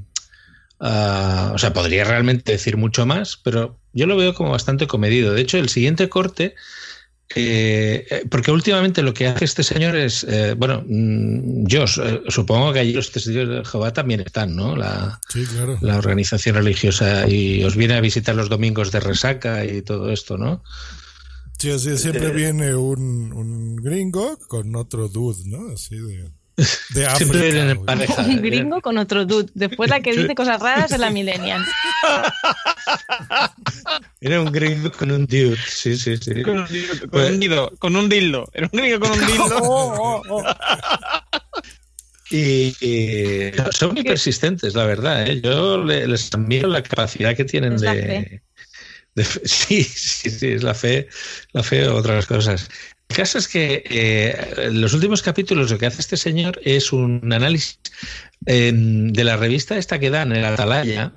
Ah, o sea, podría realmente decir mucho más, pero yo lo veo como bastante comedido. De hecho, el siguiente corte, eh, eh, porque últimamente lo que hace este señor es, eh, bueno, mm, yo supongo que allí los testigos de Jehová también están, ¿no? La, la organización religiosa y os viene a visitar los domingos de resaca y todo esto, ¿no? Sí, así siempre viene un, un gringo con otro dude, ¿no? Así de, de África. Siempre vienen pareja. Un gringo con otro dude. Después la que dice cosas raras es la millennial. Era un gringo con un dude. Sí, sí, sí. Con un, dildo, con Pues- un dildo, con un dildo. Era un gringo con un dildo. Oh, oh, oh. Y, y son muy persistentes, la verdad. ¿eh? Yo le- les admiro la capacidad que tienen Es la de, fe. Sí, sí, sí, es la fe, la fe o otras cosas. El caso es que eh, en los últimos capítulos lo que hace este señor es un análisis eh, de la revista esta que dan el Atalaya.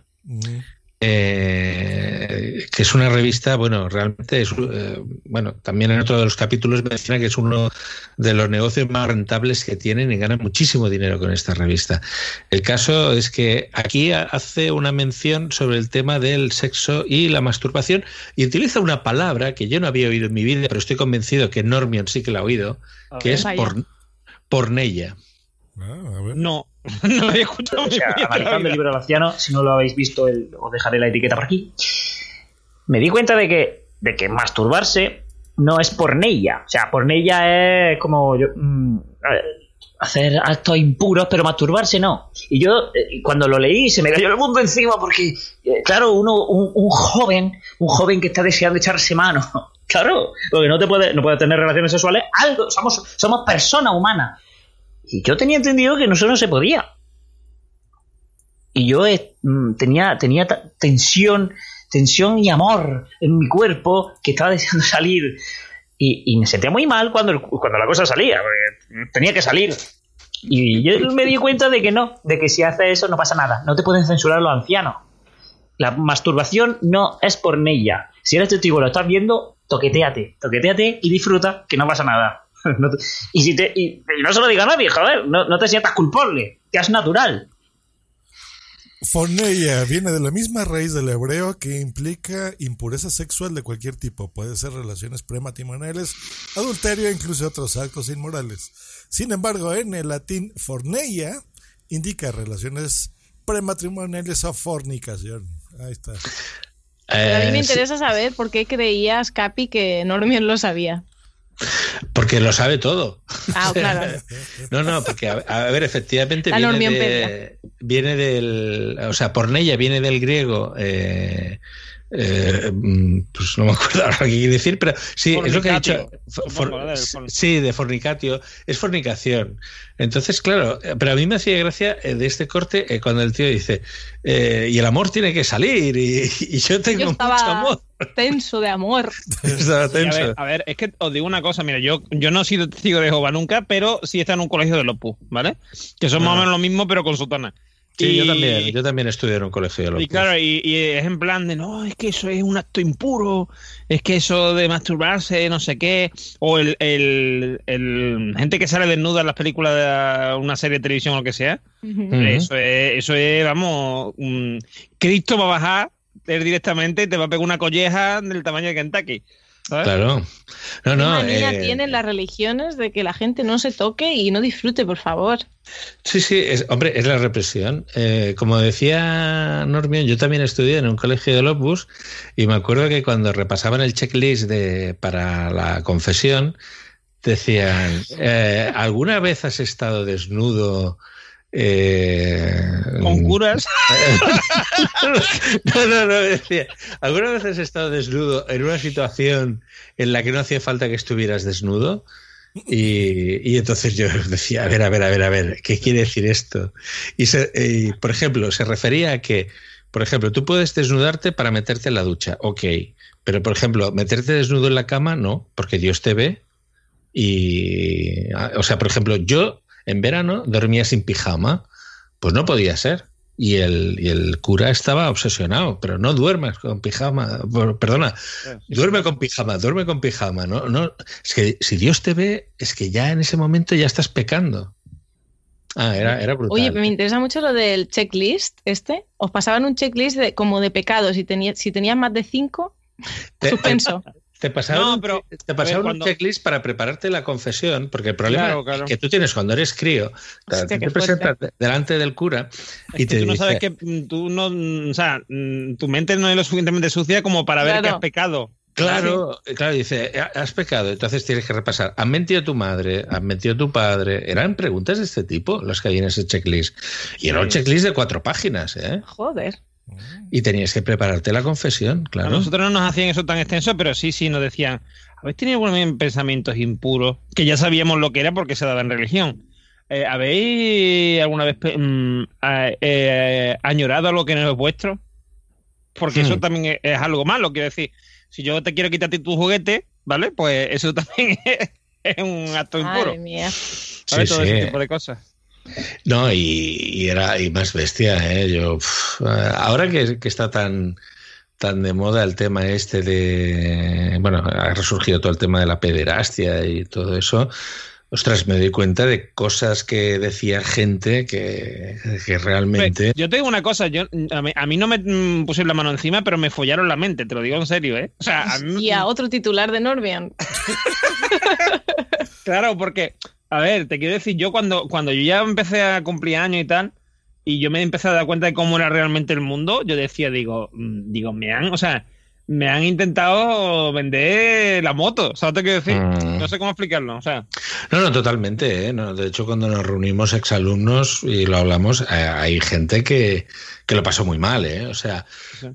Eh, que es una revista, bueno, realmente es, eh, bueno, también en otro de los capítulos menciona que es uno de los negocios más rentables que tienen y ganan muchísimo dinero con esta revista. El caso es que aquí ha- hace una mención sobre el tema del sexo y la masturbación y utiliza una palabra que yo no había oído en mi vida, pero estoy convencido que Normion sí que la ha oído, que es por, pornella. Ah, a ver. No, no lo había escuchado. O sea, analizando el libro del anciano, si no lo habéis visto, el- os dejaré la etiqueta por aquí. Me di cuenta de que, de que masturbarse no es pornella. O sea, pornella es como yo, mm, hacer actos impuros, pero masturbarse no. Y yo, eh, cuando lo leí, se me cayó el mundo encima porque, eh, claro, uno, un, un joven, un joven que está deseando echarse mano. Claro, porque no te puede, no puede tener relaciones sexuales, algo, somos, somos personas humanas. Y yo tenía entendido que eso no se podía. Y yo eh, mm, tenía, tenía tensión, tensión y amor en mi cuerpo que estaba deseando salir. Y, me sentía muy mal cuando, cuando la cosa salía, tenía que salir. Y yo me di cuenta de que no, de que si haces eso no pasa nada. No te pueden censurar los ancianos. La masturbación no es pornella. Si eres testigo lo estás viendo, toqueteate, toqueteate y disfruta, que no pasa nada. No te- y, si te, y, y no se lo diga a nadie, joder, no, no te sientas culpable, que es natural. Forneia viene de la misma raíz del hebreo que implica impureza sexual de cualquier tipo. Puede ser relaciones prematrimoniales, adulterio e incluso otros actos inmorales. Sin embargo, en el latín forneia indica relaciones prematrimoniales o fornicación. Ahí está. Pero a mí me Eh, interesa saber por qué creías, Capi, que Normion lo sabía. Porque lo sabe todo. Ah, claro. No, no, porque a, a ver, efectivamente La viene, normionpedia. de, viene del, o sea, pornella viene del griego, eh, eh, mm, pues no me acuerdo ahora qué quiere decir, pero sí, es lo que ha dicho. Sí, de fornicatio, es fornicación. Entonces, claro, eh, pero a mí me hacía gracia eh, de este corte eh, cuando el tío dice, eh, y el amor tiene que salir, y, y yo tengo Yo mucho amor. tenso de amor. A, ver, a ver, es que os digo una cosa, mira, yo, yo no he sido testigo de Jehová nunca, pero sí está en un colegio de Lopus, ¿vale? Que son más o Ah. menos lo mismo, pero con sotana. Sí, yo Y- también, yo también estudié en un colegio de Y locos. claro, y, y es en plan de, no, es que eso es un acto impuro, es que eso de masturbarse, no sé qué, o el, el, el- gente que sale desnuda en las películas de una serie de televisión o lo que sea, eso, es, eso es, vamos, un- Cristo va a bajar él directamente y te va a pegar una colleja del tamaño de Kentucky. ¿Sabes? Claro. No, ¿Qué manía eh, tienen las religiones de que la gente no se toque y no disfrute, por favor? Sí, sí, es, hombre, es la represión. Eh, como decía Normion, yo también estudié en un colegio de Opus y me acuerdo que cuando repasaban el checklist de, para la confesión, decían, eh, ¿alguna vez has estado desnudo? Eh, Con curas. no, no, no, decía, ¿alguna vez has estado desnudo en una situación en la que no hacía falta que estuvieras desnudo? Y, y entonces yo decía, a ver, a ver, a ver, a ver, ¿qué quiere decir esto? Y, se- y, por ejemplo, se refería a que, por ejemplo, tú puedes desnudarte para meterte en la ducha, ok, pero por ejemplo, meterte desnudo en la cama, no, porque Dios te ve. Y, ah, o sea, por ejemplo, yo en verano dormía sin pijama, pues no podía ser. Y el, y el cura estaba obsesionado, pero no duermas con pijama, perdona, duerme con pijama, duerme con pijama, no, no, es que si Dios te ve, es que ya en ese momento ya estás pecando. Ah, era, era brutal. Oye, me interesa mucho lo del checklist este. Os pasaban un checklist de, como de pecados y tenía, si tenías más de cinco, suspenso. Te pasaron, No, un- pero, te pasaron a ver, cuando- un checklist para prepararte la confesión, porque el problema Claro, claro. que tú tienes cuando eres crío, te- Hostia, te presentas de- delante del cura y Es que te tú no sabes que mm, tú no, mm, o sea, mm, tu mente no es lo suficientemente sucia como para ver que has pecado. Claro, claro, dice, has pecado, entonces tienes que repasar. ¿Han mentido tu madre? ¿Han mentido tu padre? Eran preguntas de este tipo las que hay en ese checklist. Y era un checklist de cuatro páginas, ¿eh? Joder. Y tenías que prepararte la confesión, claro. A nosotros no nos hacían eso tan extenso, pero sí, sí, nos decían, ¿habéis tenido algún pensamientos impuros? Que ya sabíamos lo que era porque se daba en religión. Eh, ¿Habéis alguna vez mm, a- eh, añorado algo que no es vuestro? Porque eso Hmm. también es, es algo malo, quiero decir. Si yo te quiero quitarte tu juguete, ¿vale? Pues eso también es, es un acto impuro. Madre mía. ¿Sabes? Sí, Todo sí. ese tipo de cosas. No, y, y era y más bestia, ¿eh? Yo, uf, ahora que, que está tan, tan de moda el tema este de. Bueno, ha resurgido todo el tema de la pederastia y todo eso. Ostras, me doy cuenta de cosas que decía gente que, que realmente. Yo te digo una cosa, yo, a, mí, a mí no me mm, pusieron la mano encima, pero me follaron la mente, te lo digo en serio, ¿eh? O sea, a mí, Y a otro titular de Norbian. Claro, porque, a ver, te quiero decir, yo cuando, cuando yo ya empecé a cumplir años y tal, y yo me empecé a dar cuenta de cómo era realmente el mundo, yo decía, digo, mm, digo, me han, o sea, me han intentado vender la moto, ¿sabes lo que quiero decir? Mm. No sé cómo explicarlo, o sea, No, no, totalmente. ¿eh? No, de hecho, cuando nos reunimos exalumnos y lo hablamos, eh, hay gente que, que lo pasó muy mal. ¿eh? O sea, Sí.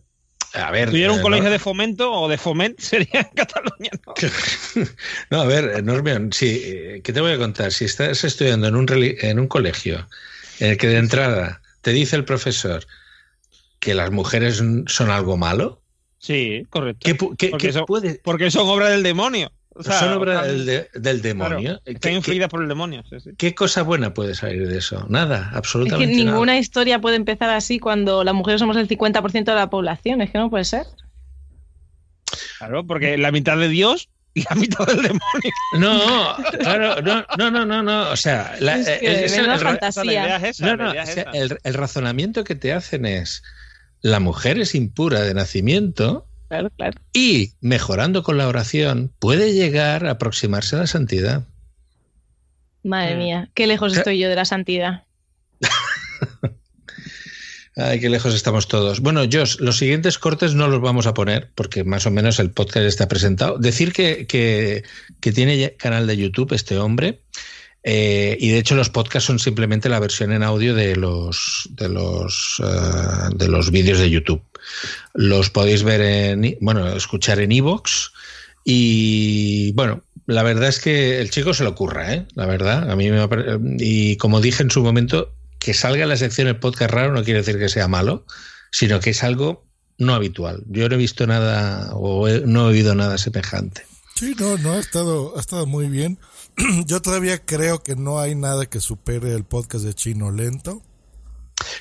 A ver. tuviera un eh, colegio no- de fomento o de foment, sería en Cataluña, ¿no? No, a ver, Normion, sí, eh, ¿qué te voy a contar? Si estás estudiando en un, en un colegio en el que de entrada te dice el profesor que las mujeres son algo malo, Sí, correcto. ¿qué, qué- Porque qué son- puede- Porque son obras del demonio. O sea, son obra están- del, de- del demonio? claro, ¿Qué- están influidas por el demonio, sí, sí. ¿Qué cosa buena puede salir de eso? Nada, Es que absolutamente ninguna nada. historia puede empezar así cuando las mujeres somos el 50% de la población. Es que no puede ser. Claro, porque la mitad de Dios y la mitad del demonio. No, claro, no, no, no, no, no. O sea, la- Es eh, que es el- fantasía. El razonamiento que te hacen es la mujer es impura de nacimiento Claro, claro. y mejorando con la oración puede llegar a aproximarse a la santidad. Madre Mm. mía, qué lejos ¿Qué? estoy yo de la santidad. Ay, qué lejos estamos todos. Bueno, Josh, los siguientes cortes no los vamos a poner porque más o menos el podcast está presentado. Decir que, que- que tiene canal de YouTube este hombre eh, y de hecho los podcasts son simplemente la versión en audio de los de los eh, de los vídeos de YouTube. Los podéis ver en, bueno, escuchar en iVoox y bueno, la verdad es que el chico se lo ocurra, ¿eh? La verdad, a mí me y como dije en su momento, que salga la sección el podcast raro no quiere decir que sea malo, sino que es algo no habitual. Yo no he visto nada o no he oído nada semejante. Sí, no, no, ha estado, ha estado muy bien. Yo todavía creo que no hay nada que supere el podcast de Chino Lento.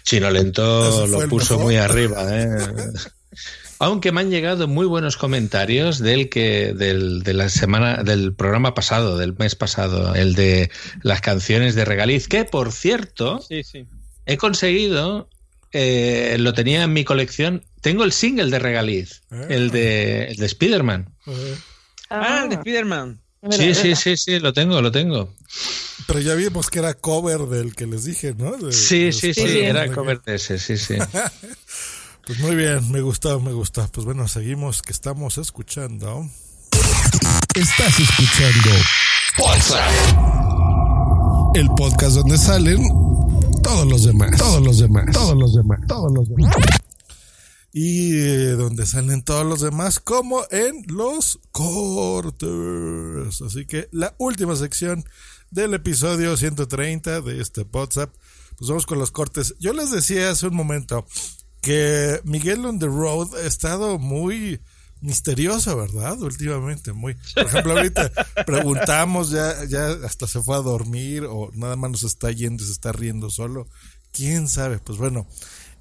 Chino Lento lo puso mejor. muy arriba, ¿eh? Aunque me han llegado muy buenos comentarios del que del, de la semana del programa pasado, del mes pasado, el de las canciones de Regaliz, que por cierto Sí, sí. he conseguido, eh, lo tenía en mi colección, tengo el single de Regaliz, Ah. el de el de Spiderman. Eh, Ah, el de Spider-Man. Mira, Sí, sí, mira. sí, sí, lo tengo, lo tengo. pero ya vimos que era cover del que les dije, ¿no? De- Sí, de sí, sí, era cover de ese, sí, sí. Pues muy bien, me gustó, me gustó. Pues bueno, seguimos que estamos escuchando. Estás escuchando el podcast donde salen todos los demás, todos los demás, todos los demás, todos los demás. Y eh, donde salen todos los demás, como en los cortes. Así que la última sección del episodio 130 de este WhatsApp. Pues vamos con los cortes. Yo les decía hace un momento que Miguel on the Road ha estado muy misterioso, ¿verdad? Últimamente, muy. Por ejemplo, ahorita preguntamos, ya, ya hasta se fue a dormir o nada más nos está yendo se está riendo solo. ¿Quién sabe? Pues bueno,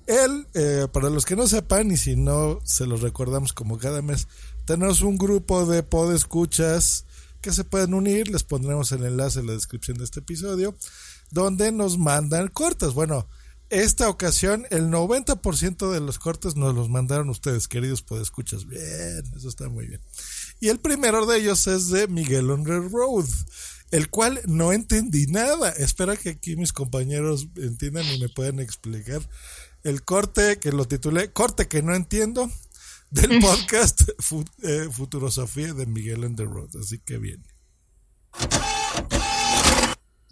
él, eh, para los que no sepan y si no se los recordamos como cada mes, tenemos un grupo de podescuchas que se pueden unir, les pondremos el enlace en la descripción de este episodio, donde nos mandan cortes. Bueno, esta ocasión el 90% de los cortes nos los mandaron ustedes, queridos podescuchas. Bien, eso está muy bien. Y el primero de ellos es de Miguel on the Road, el cual no entendí nada. Espero que aquí mis compañeros entiendan y me puedan explicar. El corte que lo titulé Corte que no entiendo del podcast eh, Futurosofía de Miguel the Road. Así que bien.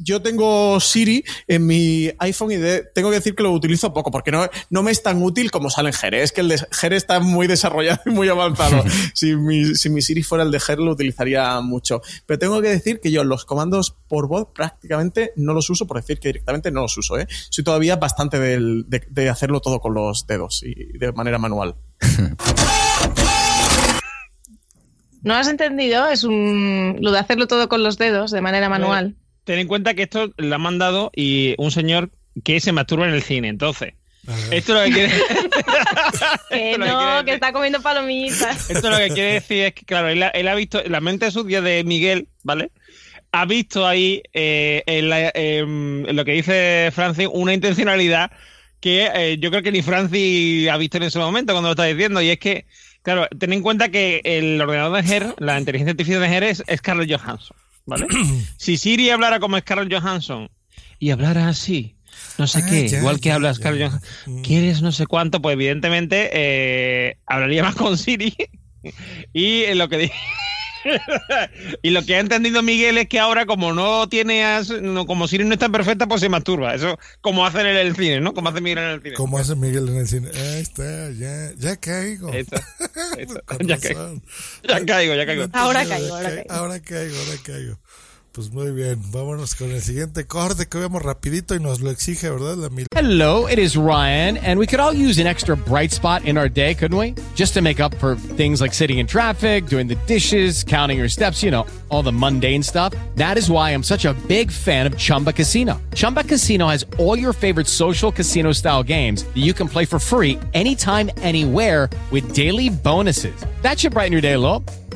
Yo tengo Siri en mi iPhone y de- tengo que decir que lo utilizo poco porque no, no me es tan útil como sale en Jere. Es que el de Jere está muy desarrollado y muy avanzado. si, mi, si mi Siri fuera el de Jere lo utilizaría mucho. Pero tengo que decir que yo los comandos por voz prácticamente no los uso, por decir que directamente no los uso. ¿eh? Soy todavía bastante del- de, de hacerlo todo con los dedos y de manera manual. ¿No has entendido? Es un lo de hacerlo todo con los dedos de manera manual. Ten en cuenta que esto lo ha mandado y un señor que se masturba en el cine, entonces. Esto lo que quiere. Que Esto lo que no, quiere que decir- está comiendo palomitas. Esto lo que quiere decir es que, claro, él ha, él ha visto la mente sucia de Miguel, ¿vale? Ha visto ahí eh, en, la- em, en lo que dice Francis una intencionalidad que eh, yo creo que ni Francis ha visto en ese momento cuando lo está diciendo. Y es que, claro, ten en cuenta que el ordenador de Her, la inteligencia artificial de Her es Scarlett Johansson, ¿vale? si Siri hablara como Scarlett Johansson y hablara así, no sé Ah, qué, ya, igual que ya, habla ya. Scarlett Johansson, Mm. ¿quieres no sé cuánto? Pues evidentemente eh, hablaría más con Siri. y eh, lo que di- y lo que ha entendido Miguel es que ahora como no tiene as- no, como Siri no está perfecta pues se masturba eso como hacen en el cine no como hace Miguel en el cine Como hace Miguel en el cine. Ahí está, ya, ya caigo. Está. Con Ya caigo. ya caigo ya caigo Ahora caigo, ahora ca- caigo. Ahora caigo, ahora caigo. Pues muy bien, vámonos con el siguiente corte que vemos rapidito y nos lo exige, ¿verdad? La mil. Hello, it is Ryan, and we could all use an extra bright spot in our day, couldn't we? Just to make up for things like sitting in traffic, doing the dishes, counting your steps, you know, all the mundane stuff. That is why I'm such a big fan of Chumba Casino. Chumba Casino has all your favorite social casino style games that you can play for free anytime, anywhere with daily bonuses. That should brighten your day a little.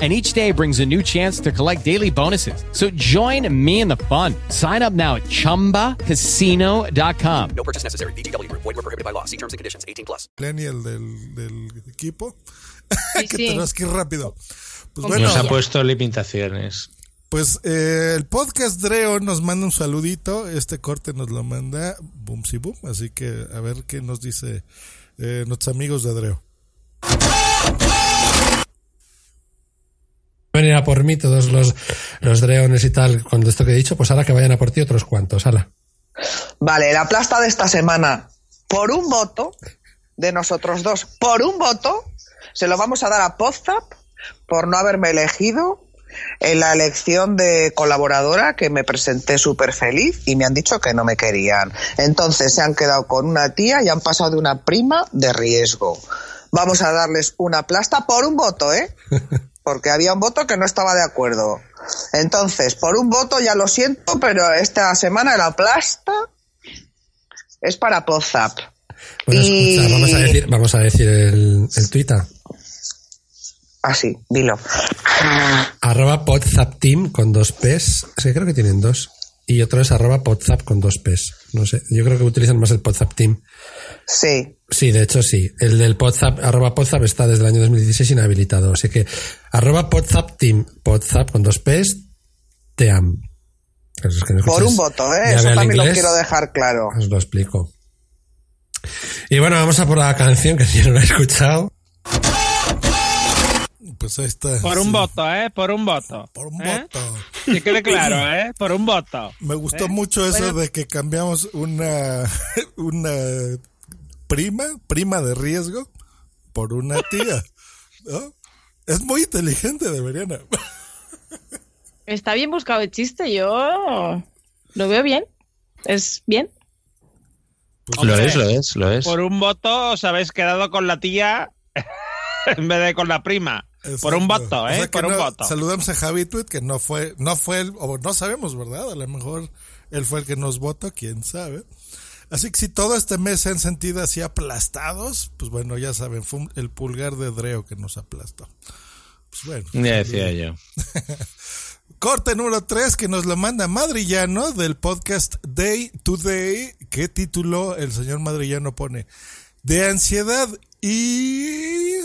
And each day brings a new chance to collect daily bonuses. So join me in the fun. Sign up now at chumbacasino.com. No purchase necessary. VGW Group. Void were prohibited by law. See terms and conditions. 18 plus. Del, del equipo. Sí, que sí. tenemos que ir rápido. Pues bueno, Nos ha puesto limitaciones. pues eh, el podcast Dreo nos manda un saludito. Este corte nos lo manda Boom Si Boom. Así que a ver qué nos dice eh, nuestros amigos de Dreo. Venir a por mí todos los, los dreones y tal, con esto que he dicho, pues ahora que vayan a por ti otros cuantos, ala. Vale, la plasta de esta semana, por un voto de nosotros dos, por un voto, se lo vamos a dar a Podzap por no haberme elegido en la elección de colaboradora que me presenté súper feliz y me han dicho que no me querían. Entonces se han quedado con una tía y han pasado de una prima de riesgo. Vamos a darles una plasta por un voto, ¿eh? Porque había un voto que no estaba de acuerdo. Entonces, por un voto ya lo siento, pero esta semana la plasta es para Podzap. Bueno, Y- escucha, vamos a decir, vamos a decir el, el Twitter. Así, dilo. Arroba podzapteam con dos P's. Es que creo que tienen dos. Y otro es arroba podzap con dos P's. No sé, yo creo que utilizan más el podzap team. Sí. Sí, de hecho sí. El del podzap, arroba podzap está desde el año 2016 inhabilitado. Así que arroba podzap team, podzap con dos P's, team. Pero es que no Por un voto, ¿eh? Eso también lo quiero dejar claro. Os lo explico. Y bueno, vamos a por la canción que yo no la he escuchado. Pues ahí está. por un Sí, voto eh por un voto Por un ¿Eh? voto. que quede claro eh por un voto Me gustó ¿Eh? mucho eso Bueno. de que cambiamos una, una prima, prima de riesgo, por una tía. ¿no? Es muy inteligente, deberían. Está bien buscado el chiste, yo lo veo bien. Es bien. Pues Lo es, lo es, lo es. por un voto os habéis quedado con la tía en vez de con la prima por un voto O eh sea por un voto Saludamos a Javi Tweet, que no fue, no fue él, o no sabemos, ¿verdad? A lo mejor él fue el que nos votó, quién sabe. Así que si todo este mes se han sentido así aplastados, pues bueno, ya saben, fue el pulgar de Dreo que nos aplastó. Pues bueno. Ya decía yo. Corte número 3 que nos lo manda Madrillano del podcast Day to Day. ¿Qué título el señor Madrillano pone? De ansiedad y...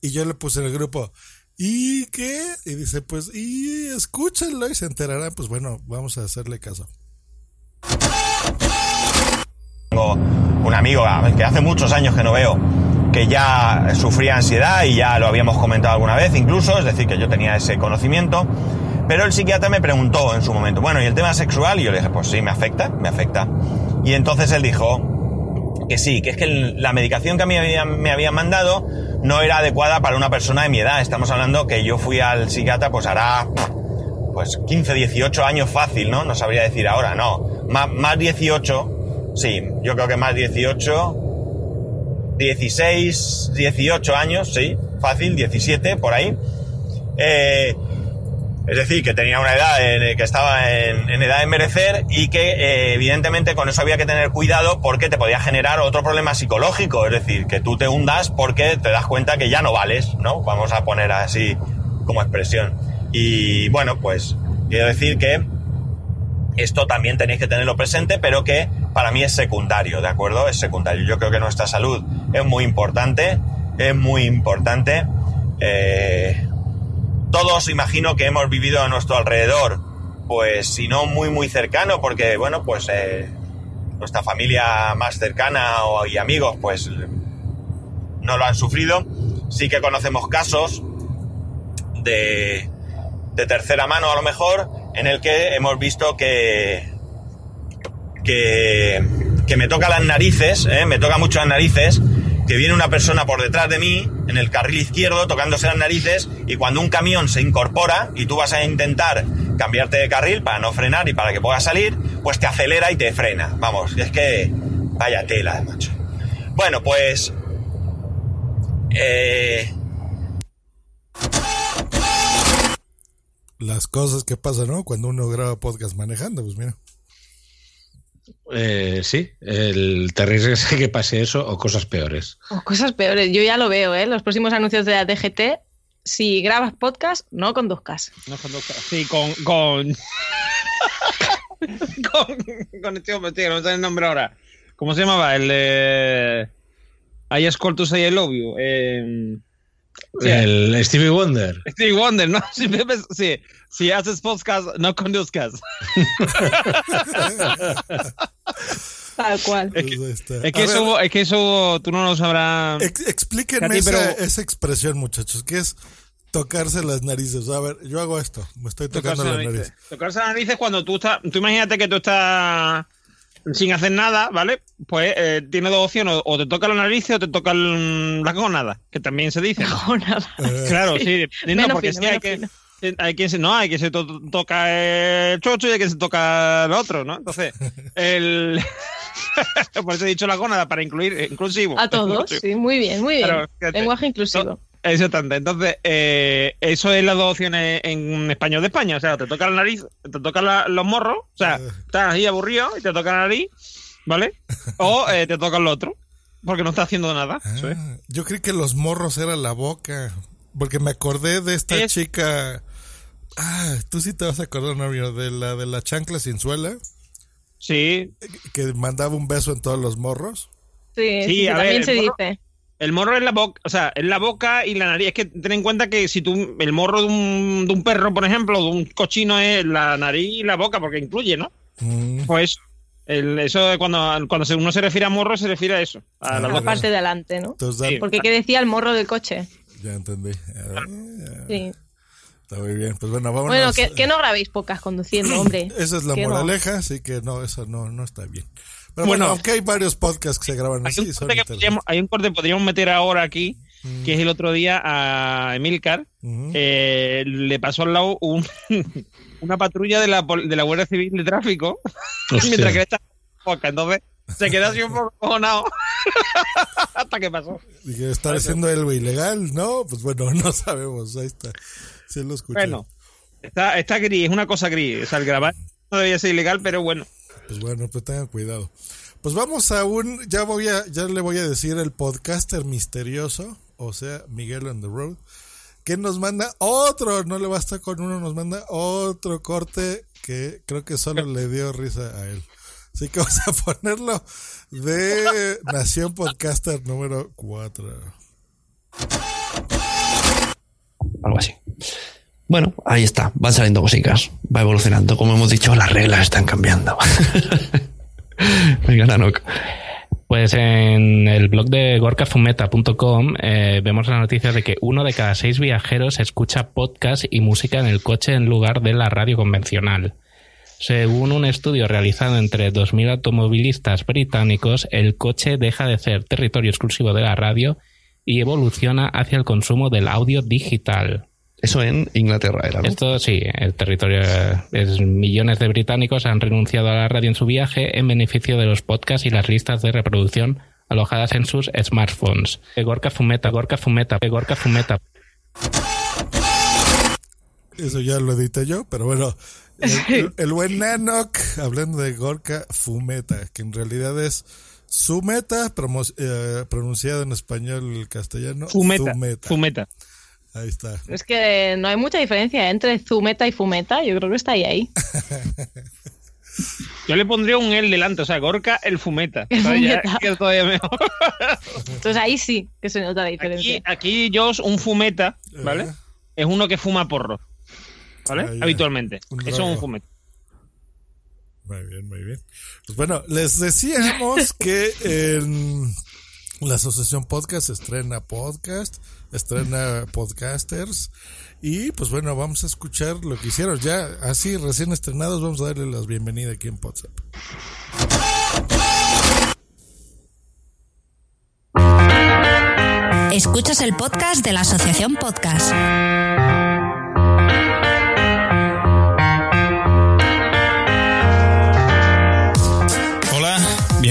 Y yo le puse en el grupo, ¿y qué? Y dice, pues, y escúchenlo y se enterarán. Pues bueno, vamos a hacerle caso. Un amigo que hace muchos años que no veo, que ya sufría ansiedad y ya lo habíamos comentado alguna vez incluso, es decir, que yo tenía ese conocimiento. Pero el psiquiatra me preguntó en su momento, bueno, ¿y el tema sexual? Y yo le dije, pues sí, me afecta, me afecta. Y entonces él dijo que sí, que es que la medicación que a mí me habían mandado no era adecuada para una persona de mi edad. Estamos hablando que yo fui al psiquiatra pues hará pues 15, 18 años fácil, ¿no? No sabría decir ahora, no. Más, más 18, sí, yo creo que más 18, 16, 18 años, sí, fácil, 17, por ahí. Eh, es decir, que tenía una edad que estaba en, en, edad de merecer y que eh, evidentemente con eso había que tener cuidado porque te podía generar otro problema psicológico, es decir, que tú te hundas porque te das cuenta que ya no vales, ¿no? Vamos a poner así como expresión. Y bueno, pues quiero decir que esto también tenéis que tenerlo presente, pero que para mí es secundario, ¿de acuerdo? Es secundario. Yo creo que nuestra salud es muy importante, es muy importante. Eh, todos imagino que hemos vivido a nuestro alrededor, pues si no muy muy cercano, porque bueno, pues eh, nuestra familia más cercana o, y amigos pues no lo han sufrido. Sí que conocemos casos de, de tercera mano a lo mejor, en el que hemos visto que, que, que me toca las narices, ¿eh? me toca mucho las narices, que viene una persona por detrás de mí, en el carril izquierdo, tocándose las narices, y cuando un camión se incorpora y tú vas a intentar cambiarte de carril para no frenar y para que puedas salir, pues te acelera y te frena. Vamos, es que vaya tela, macho. Bueno, pues... Eh, Las cosas que pasan, ¿no? Cuando uno graba podcast manejando, pues mira. Eh, sí, el terrible es que pase eso o cosas peores. O cosas peores. Yo ya lo veo, ¿eh? Los próximos anuncios de la DGT. Si grabas podcast, no conduzcas. No conduzcas. Sí, con. con... con, con este hombre, tío, no sé el nombre ahora. ¿Cómo se llamaba? El de. I Escort I Love You. Eh... Sí. El Stevie Wonder. Stevie Wonder, ¿no? Sí. Si haces podcast, no conduzcas. Tal cual. Es que, es que eso, ver, es que eso tú no lo sabrás. Ex, explíquenme ti, pero... esa, esa, expresión, muchachos, que es tocarse las narices. A ver, yo hago esto, me estoy tocando las narices. narices. Tocarse las narices cuando tú estás. Tú imagínate que tú estás sin hacer nada, ¿vale? Pues eh, tiene dos opciones, o te toca la nariz o te toca la gónada, que también se dice. ¿no? Gónada. Claro, sí. sí. No, porque fino, sí hay que, hay quien se, no, hay que se to toca el chocho y hay que se toca el otro, ¿no? Entonces, el... por eso he dicho la gónada, para incluir, inclusivo. A todos, inclusivo. sí, muy bien, muy bien. Claro, Lenguaje inclusivo. Exactamente. Entonces, eh, eso es las dos opciones en español de España. O sea, te toca la nariz, te toca la, los morros, o sea, estás ahí aburrido y te toca la nariz, ¿vale? O eh, te toca el otro, porque no está haciendo nada. Ah, ¿sí? Yo creí que los morros era la boca, porque me acordé de esta es... chica. Ah, tú sí te vas a acordar, novio, de la de la chancla sin suela. Sí. Que mandaba un beso en todos los morros. Sí, sí, sí también ver, se morro... dice. El morro es la boca, o sea, es la boca y la nariz. Es que ten en cuenta que si tú, el morro de un, de un perro, por ejemplo, de un cochino es la nariz y la boca, porque incluye, ¿no? Mm. Pues el, eso cuando, cuando uno se refiere a morro, se refiere a eso. A ah, la, parte de adelante, ¿no? Entonces, sí. Porque ¿qué decía el morro del coche? Ya entendí. Sí. Está muy bien. Pues bueno, vámonos. Bueno, que, que no grabéis pocas conduciendo, hombre. Esa es la moraleja, no? así que no, eso no, no está bien. Pero bueno, bueno, aunque hay varios podcasts que se graban hay así. Un corte que podríamos, hay un corte que podríamos meter ahora aquí, mm. que es el otro día a Emilcar. Mm. Eh, le pasó al lado un, una patrulla de la, de la Guardia Civil de Tráfico mientras que está poca. Entonces se quedó así un poco cojonado. Hasta que pasó. Dije, ¿está haciendo algo ilegal? No, pues bueno, no sabemos. Ahí está. Sí lo escuché. Bueno, está, está gris, es una cosa gris. O sea, el grabar no debería ser ilegal, pero bueno. Pues bueno, pues tengan cuidado. Pues vamos a un, ya voy a, ya le voy a decir el podcaster misterioso, o sea, Miguel on the road, que nos manda otro, no le basta con uno, nos manda otro corte que creo que solo le dio risa a él. Así que vamos a ponerlo de Nación Podcaster número 4. Algo así. Bueno, ahí está, van saliendo cositas, va evolucionando. Como hemos dicho, las reglas están cambiando. Venga. Pues en el blog de gorkafumeta.com eh, vemos la noticia de que uno de cada seis viajeros escucha podcast y música en el coche en lugar de la radio convencional. Según un estudio realizado entre 2.000 automovilistas británicos, el coche deja de ser territorio exclusivo de la radio y evoluciona hacia el consumo del audio digital. Eso en Inglaterra era, ¿no? Esto sí, el territorio es millones de británicos han renunciado a la radio en su viaje en beneficio de los podcasts y las listas de reproducción alojadas en sus smartphones. Gorka Fumeta, Gorka Fumeta, Gorka Fumeta. Eso ya lo edité yo, pero bueno. El, el buen Nanok, hablando de Gorka Fumeta, que en realidad es Sumeta, promo- eh, pronunciado en español castellano. Fumeta. Fumeta. Ahí está. Es que no hay mucha diferencia entre Zumeta y Fumeta. Yo creo que está ahí ahí. Yo le pondría un el delante, o sea, Gorka el fumeta. El ¿sabes? Ya, fumeta. que es todavía mejor. Entonces ahí sí que se nota la diferencia. Aquí, aquí Josh, un fumeta, ¿vale? Es uno que fuma porro. ¿Vale? Habitualmente. Un Eso es un fumeta. Muy bien, muy bien. Pues bueno, les decíamos que en la Asociación Podcast estrena podcast, estrena podcasters y pues bueno, vamos a escuchar lo que hicieron ya así recién estrenados, vamos a darle las bienvenidas aquí en WhatsApp. Escuchas el podcast de la Asociación Podcast.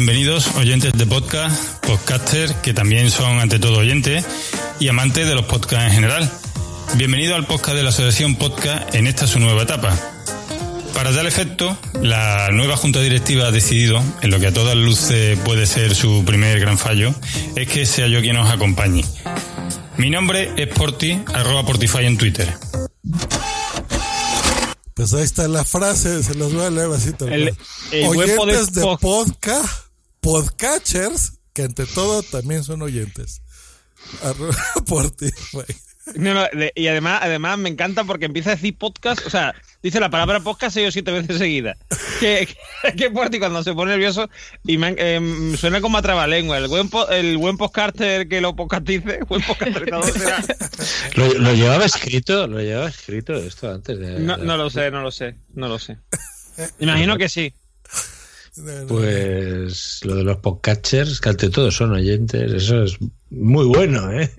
Bienvenidos oyentes de podcast, podcasters que también son ante todo oyentes y amantes de los podcasts en general. Bienvenido al podcast de la Asociación Podcast en esta su nueva etapa. Para tal efecto, la nueva junta directiva ha decidido, en lo que a todas luces puede ser su primer gran fallo, es que sea yo quien os acompañe. Mi nombre es Porti, arroba Portify en Twitter. Pues ahí está la frase, se los voy a leer así tal El- cual. el buen Oyentes de pod- podcast, podcatchers, que ante todo también son oyentes. Por ti, güey. No, no, de- y además, además me encanta porque empieza a decir podcast, o sea, dice la palabra podcast seis o siete veces seguida. Que, que, que fuerte y cuando se pone nervioso y me, eh, suena como a trabalengua. El buen, po- el buen podcaster que lo podcastice, buen será. ¿Lo, lo llevaba escrito? ¿Lo llevaba escrito esto antes de.? No, no lo sé, no lo sé, no lo sé. Imagino que sí. Pues lo de los podcatchers, que ante todo son oyentes, eso es muy bueno, ¿eh?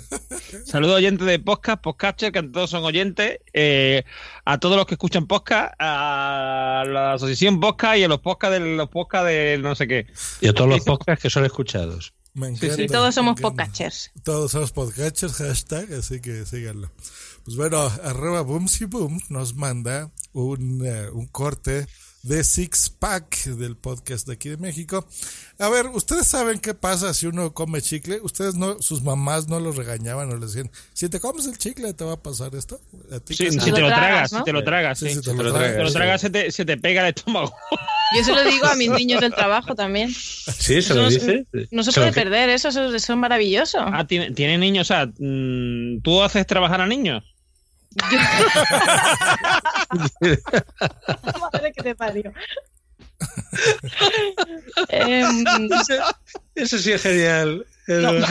Saludos oyentes de podcast, podcatcher, que todos son oyentes, eh, a todos los que escuchan podcast, a la asociación podcast y a los podcast de los podcast de no sé qué. Y a todos los podcasts que son escuchados. Me encanta. todos somos me encanta. podcasters. Todos somos podcatchers, hashtag, así que síganlo. Pues bueno, arroba Boom nos manda un, eh, un corte de Six Pack del podcast de aquí de México. A ver, ¿ustedes saben qué pasa si uno come chicle? ¿Ustedes no, sus mamás no los regañaban o les decían, si te comes el chicle te va a pasar esto? ¿A ti Sí, qué si te lo tragas, si te lo tragas, Sí, sí. si te lo te lo tragas, se, te, se te pega el estómago. Yo se lo digo a mis niños del trabajo también. Sí, se lo no, dice. No se puede perder eso, eso, eso es maravilloso. Ah, tiene, tiene niños, o sea, mm, ¿tú haces trabajar a niños? Madre que te parió. Em, Eso sí es genial. Eso-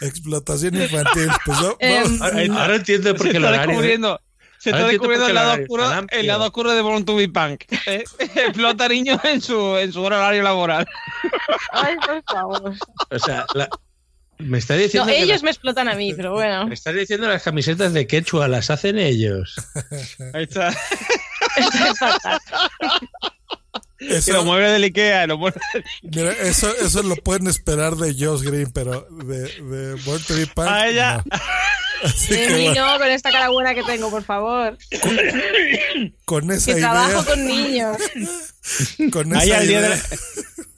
Explotación infantil. Pues no, Em. Ahora, ahora entiendo por qué el está horario. descubriendo, se está descubriendo el lado oscuro, el lado oscuro de Born to be Punk. ¿eh? Explota niños en su, en su horario laboral. Ay, por favor. O sea, la- me está No, diciendo. que ellos la- me explotan a mí, pero bueno. me estás diciendo las camisetas de quechua las hacen ellos. Ahí está. Eso- los muebles del Ikea, los muebles del Mira, eso, eso lo pueden esperar de Josh Green, pero de, de Born to be Punk, A ella. no. Así De que mí bueno, no, con esta cara buena que tengo, por favor. con esa Que idea, trabajo con niños. con Ahí esa al día de idea, la-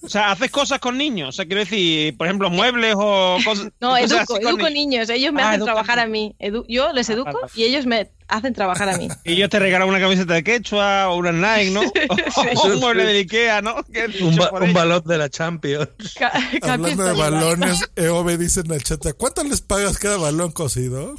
O sea, haces cosas con niños. O sea, quiero decir, por ejemplo, muebles o cosas. No, cosas educo, así con educo niños. niños. Ellos me Ah, hacen trabajar a mí. Edu- yo les educo y ellos me hacen trabajar a mí. Y yo te regalo una camiseta de quechua o una Nike, ¿no? O un mueble de Ikea, ¿no? Un, ba- ellos. balón de la Champions. Ca- Hablando de balones, EOB dice en el chat, ¿cuánto les pagas cada balón cocido?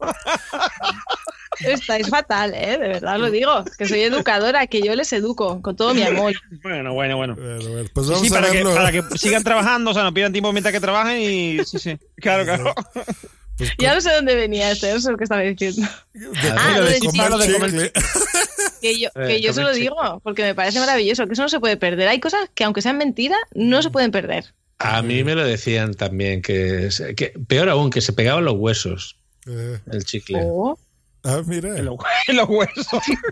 Estáis fatal, ¿eh? De verdad lo digo. Que soy educadora, que yo les educo con todo mi amor. Bueno, bueno, bueno. Pues Sí, vamos sí, a para, que, verlo. para que sigan trabajando, o sea, no pierdan tiempo mientras que trabajen y. Sí, sí. Claro, claro. Ya no sé dónde venía este, eso es lo que estaba diciendo. Ah, lo de lo de comer lo de chicle. Que yo, Eh, que yo se lo digo, porque me parece maravilloso, que eso no se puede perder. Hay cosas que, aunque sean mentiras, no se pueden perder. A mí me lo decían también, que peor aún, que se pegaban los huesos Eh, el chicle. Oh. ah, mira. En los huesos.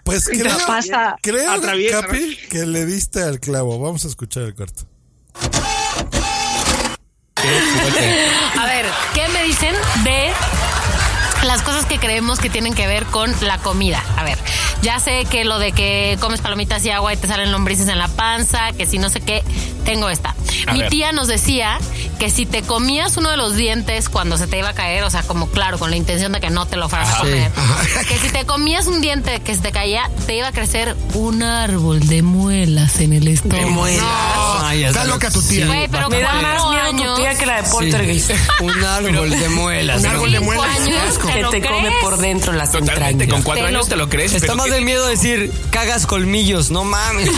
Pues creo, La pasta. creo Atraviesa, Capi, que le diste al clavo. Vamos a escuchar el corto. A ver, ¿qué me dicen de las cosas que creemos que tienen que ver con la comida? A ver, ya sé que lo de que comes palomitas y agua y te salen lombrices en la panza, que si no sé qué, tengo esta. A Mi ver. tía nos decía que si te comías uno de los dientes cuando se te iba a caer, o sea, como claro, con la intención de que no te lo fueras a comer, que si te comías un diente que se te caía, te iba a crecer un árbol de muelas en el estómago. Ay, está loca tu tía. Güey, pero Me da más miedo años. tu tía que la de Poltergeist. Un árbol de muelas. Un árbol de muelas. años, ¿te Que lo te come por dentro las Totalmente, entrañas. con cuatro Te lo- años te lo crees. Está pero más que- del miedo decir, cagas colmillos, no mames.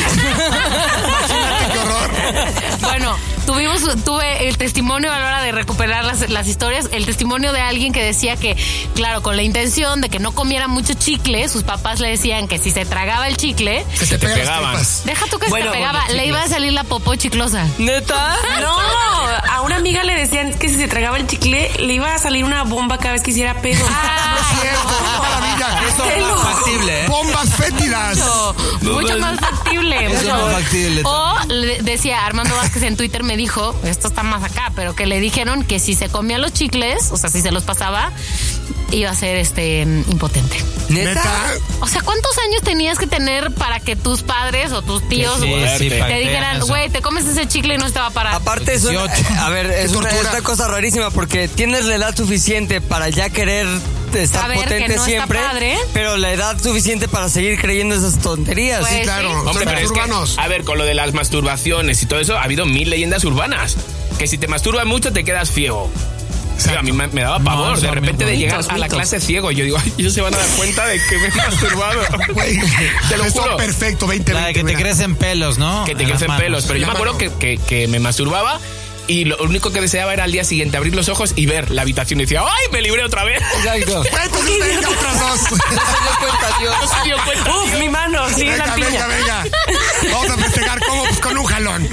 Bueno, tuvimos, tuve el testimonio a la hora de recuperar las, las historias, el testimonio de alguien que decía que, claro, con la intención de que no comiera mucho chicle, sus papás le decían que si se tragaba el chicle, Que se te pegaban. deja tú que Bueno, se te pegaba, bueno, le iba a salir la popó chiclosa. ¿Neta? No, a una amiga le decían que si se tragaba el chicle le iba a salir una bomba cada vez que hiciera pedo. maravilla. Esto Te es factible, ¿eh? Bombas fétidas. Mucho, mucho más factible. Eso mucho- es más factible. O le decía Armando Vázquez en Twitter me dijo, esto está más acá, pero que le dijeron que si se comía los chicles, o sea, si se los pasaba, iba a ser este impotente. ¿Neta? O sea, ¿cuántos años tenías que tener para que tus padres o tus tíos Sí, güey, sí, para te dijeran, güey, te comes ese chicle y no te va a parar? Aparte es una, a ver, es una, es una cosa rarísima porque tienes la edad suficiente para ya querer estar Saber que potente no está siempre, padre. pero la edad suficiente para seguir creyendo esas tonterías. Pues Sí, claro. sí. Hombre, pero es que, a ver, con lo de las masturbaciones y todo eso, ha habido mil leyendas urbanas. Que si te masturbas mucho te quedas ciego. Tío, a mí me, me daba No, pavor son de repente de mitos, llegar a la mitos. clase ciego. Yo digo, ay, ellos se van a dar cuenta de que me he masturbado. te lo juro. perfecto, 20, La de que te crecen pelos, ¿no? Que te En crecen pelos. Pero yo me acuerdo que, que- que me masturbaba y lo único que deseaba era al día siguiente abrir los ojos y ver la habitación y decía, ¡ay, me libré otra vez! Exacto. Entonces venga otras dos. No se dio cuenta, Dios. No se dio cuenta. Uf, mi mano, sigue Venga, la piña. venga, venga. Vamos a festejar como pues, con un jalón.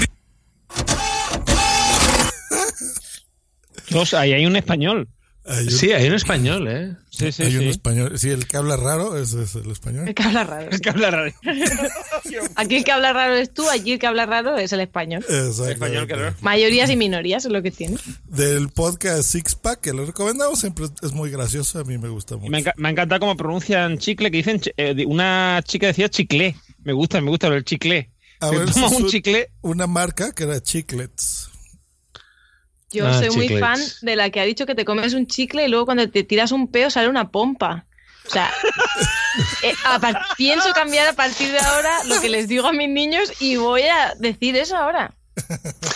Ahí hay un español. Hay un, Sí, hay un español, ¿eh? Sí, sí, hay un español. Sí, el que habla raro es el español. El que habla raro. Es que habla raro. Aquí el que habla raro es tú, allí el que habla raro es el español. Exacto. Español, claro. Mayorías y minorías es lo que tiene. Del podcast Six Pack, que lo recomendamos siempre, es muy gracioso. A mí me gusta mucho. Me, enca- me encanta cómo pronuncian chicle, que dicen, eh, una chica decía chicle. Me gusta, me gusta el chicle. A ver, toma un- chicle. Una marca que era Chiclets. Yo Ah, soy muy fan de la que ha dicho que te comes un chicle y luego cuando te tiras un peo sale una pompa. O sea, eh, a pienso cambiar a partir de ahora lo que les digo a mis niños y voy a decir eso ahora.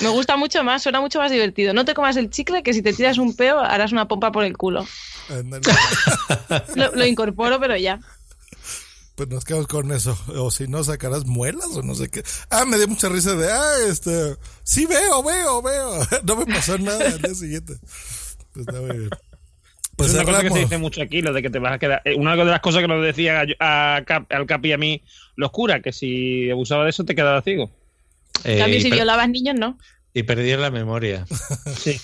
Me gusta mucho más, suena mucho más divertido. No te comas el chicle que si te tiras un peo harás una pompa por el culo. Lo incorporo, pero ya. Pues nos quedamos con eso. O si no, sacarás muelas o no sé qué. Ah, me dio mucha risa de, ah, este, sí veo, veo, veo. No me pasó nada al día siguiente. Pues está muy bien. Pues es una cosa que se dice mucho aquí, lo de que te vas a quedar. eh, Una de las cosas que nos decía a, a Cap- al Capi y a mí los curas, que si abusaba de eso te quedaba ciego. Eh, cambio, si violabas niños, no. y perdí la memoria. Sí.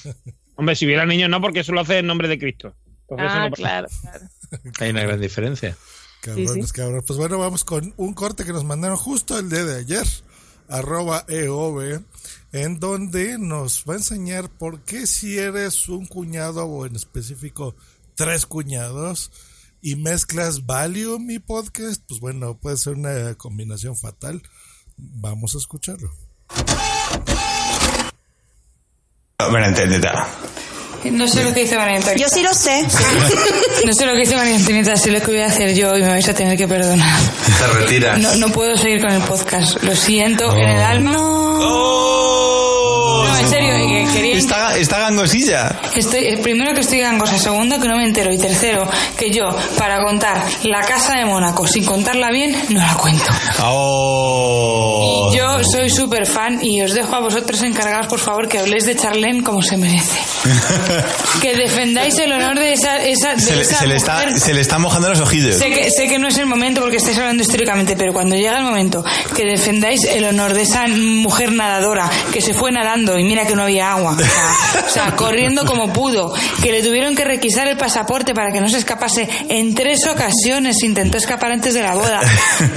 Hombre, si hubiera niños no, porque eso lo hace en nombre de Cristo. Entonces, Ah, no claro, claro. Hay una gran diferencia. Cabrones, Sí, sí. cabrones. Pues bueno, vamos con un corte que nos mandaron justo el día de ayer, arroba EOB, en donde nos va a enseñar por qué si eres un cuñado o en específico tres cuñados y mezclas Value mi podcast, pues bueno, puede ser una combinación fatal. Vamos a escucharlo. No sé lo que dice María Antonieta. Yo sí lo sé. No sé lo que dice María Antonieta, sé lo que voy a hacer yo y me vais a tener que perdonar. Te retiras. No, no puedo seguir con el podcast. Lo siento en el alma. ¡Oh! Quería... Está, está gangosilla. Estoy, eh, primero que estoy gangosa, segundo que no me entero y tercero que yo, para contar la casa de Mónaco sin contarla bien, no la cuento. ¡Oh! Y yo soy súper fan y os dejo a vosotros encargados, por favor, que habléis de Charlene como se merece. Que defendáis el honor de esa, esa, de Se le, esa se le está, se le están mojando los ojillos. Sé que, sé que no es el momento porque estáis hablando históricamente, pero cuando llega el momento que defendáis el honor de esa mujer nadadora que se fue nadando y mira que no había agua, o sea, o sea, corriendo como pudo, que le tuvieron que requisar el pasaporte para que no se escapase en tres ocasiones, intentó escapar antes de la boda,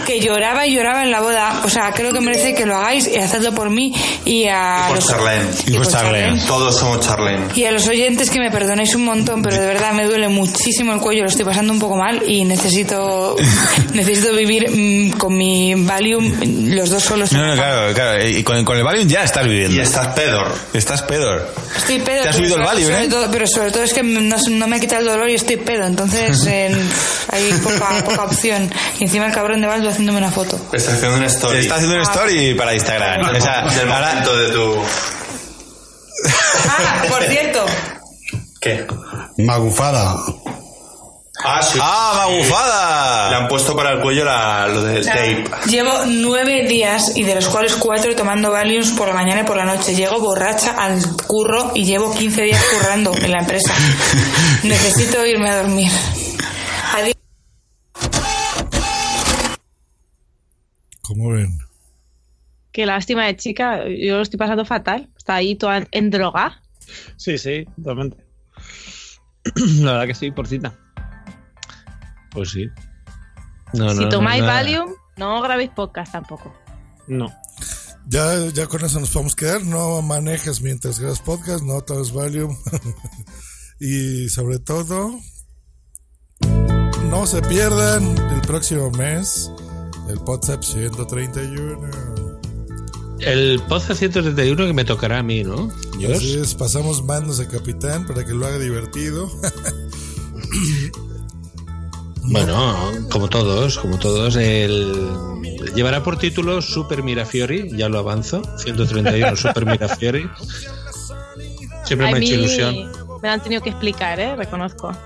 que lloraba y lloraba en la boda, o sea, creo que merece que lo hagáis y hacedlo por mí y a Por los, Charlene. Y por Charlene. Todos somos Charlene. y a los oyentes que me perdonéis un montón, pero de verdad me duele muchísimo el cuello, lo estoy pasando un poco mal y necesito necesito vivir mm, con mi Valium los dos solos. No, no, claro, claro. Y con, con el Valium ya estás viviendo. Y estás pedor. Estás pedor. Estoy pedo. Te has pero subido el sobre ¿eh? todo- pero sobre todo es que no, no me quita el dolor y estoy pedo, entonces en- hay poca, poca opción. Y encima el cabrón de Baldo haciéndome una foto. Está haciendo una story. Está haciendo una story para Instagram. Esa, del momento de tu... Ah, por cierto, ¿Qué? Magufada. Ah, sí. ¡Ah, magufada! Le han puesto para el cuello la, lo del O sea, tape. Llevo nueve días y de los cuales cuatro tomando Valiums por la mañana y por la noche. Llego borracha al curro y llevo 15 días currando en la empresa. Necesito irme a dormir. Adiós. ¿Cómo ven? Qué lástima de chica, yo lo estoy pasando fatal. Está ahí toda en droga. Sí, sí, totalmente. La verdad que sí, por cita. Pues sí. No, si no, tomáis no. Valium, no grabéis podcast tampoco. No. Ya, ya con eso nos podemos quedar. No manejes mientras grabas podcast, no tomes Valium. y sobre todo, no se pierdan el próximo mes el WhatsApp 131. El Poza 131 que me tocará a mí, ¿no? Así es, pasamos mandos a capitán para que lo haga divertido. Bueno, como todos, como todos, el llevará por título Super Mirafiori, ya lo avanzo, 131 Super Mirafiori. Siempre A me ha hecho ilusión. Me lo han tenido que explicar, ¿eh? Reconozco.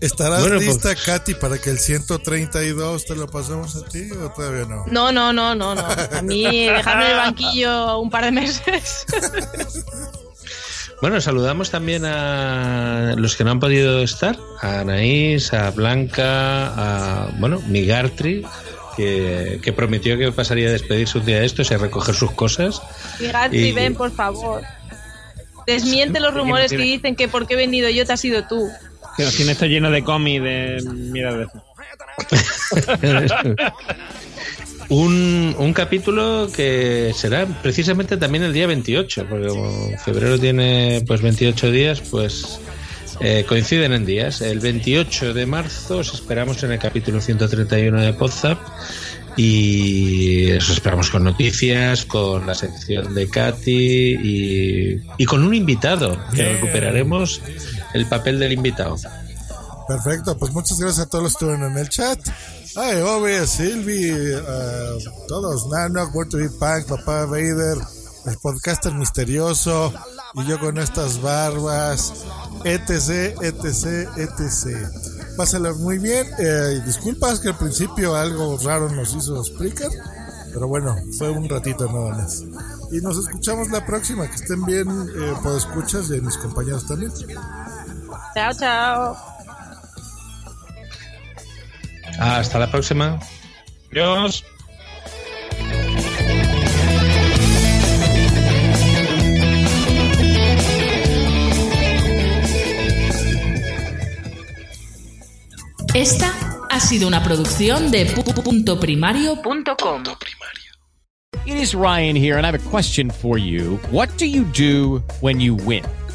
¿Estarás Bueno, pues- lista, Katy, para que el 132 te lo pasemos a ti o todavía no? No, no, no, no, no. A mí dejarme en el banquillo un par de meses. Bueno, saludamos también a los que no han podido estar, a Anaís, a Blanca, a, bueno, Migartri, que, que prometió que pasaría a despedirse un día de estos y a recoger sus cosas. Y- ven, por favor. Desmiente los rumores que dicen que porque he venido yo te has sido tú. Que nos tiene esto lleno de cómics de mira de eso. un, un capítulo que será precisamente también el día 28, porque como febrero tiene pues 28 días, pues eh, coinciden en días. El 28 de marzo os esperamos en el capítulo 131 de Podzap y os esperamos con noticias, con la sección de Katy y, y con un invitado, que recuperaremos el papel del invitado. Perfecto, pues muchas gracias a todos los que estuvieron en el chat. Ay, Ove, Silvi, eh, todos, Nano, Be Punk, Papá Vader, el podcaster misterioso, y yo con estas barbas, etc, etc, etc. Pásala muy bien. eh, disculpas que al principio algo raro nos hizo Spreaker, pero bueno, fue un ratito nada más. Y nos escuchamos la próxima. Que estén bien, eh, por escuchas y mis compañeros también. Chao, chao. Hasta la próxima. Adiós. Esta ha sido una producción de pu.primario.com. It is Ryan here, and I have a question for you. What do you do when you win?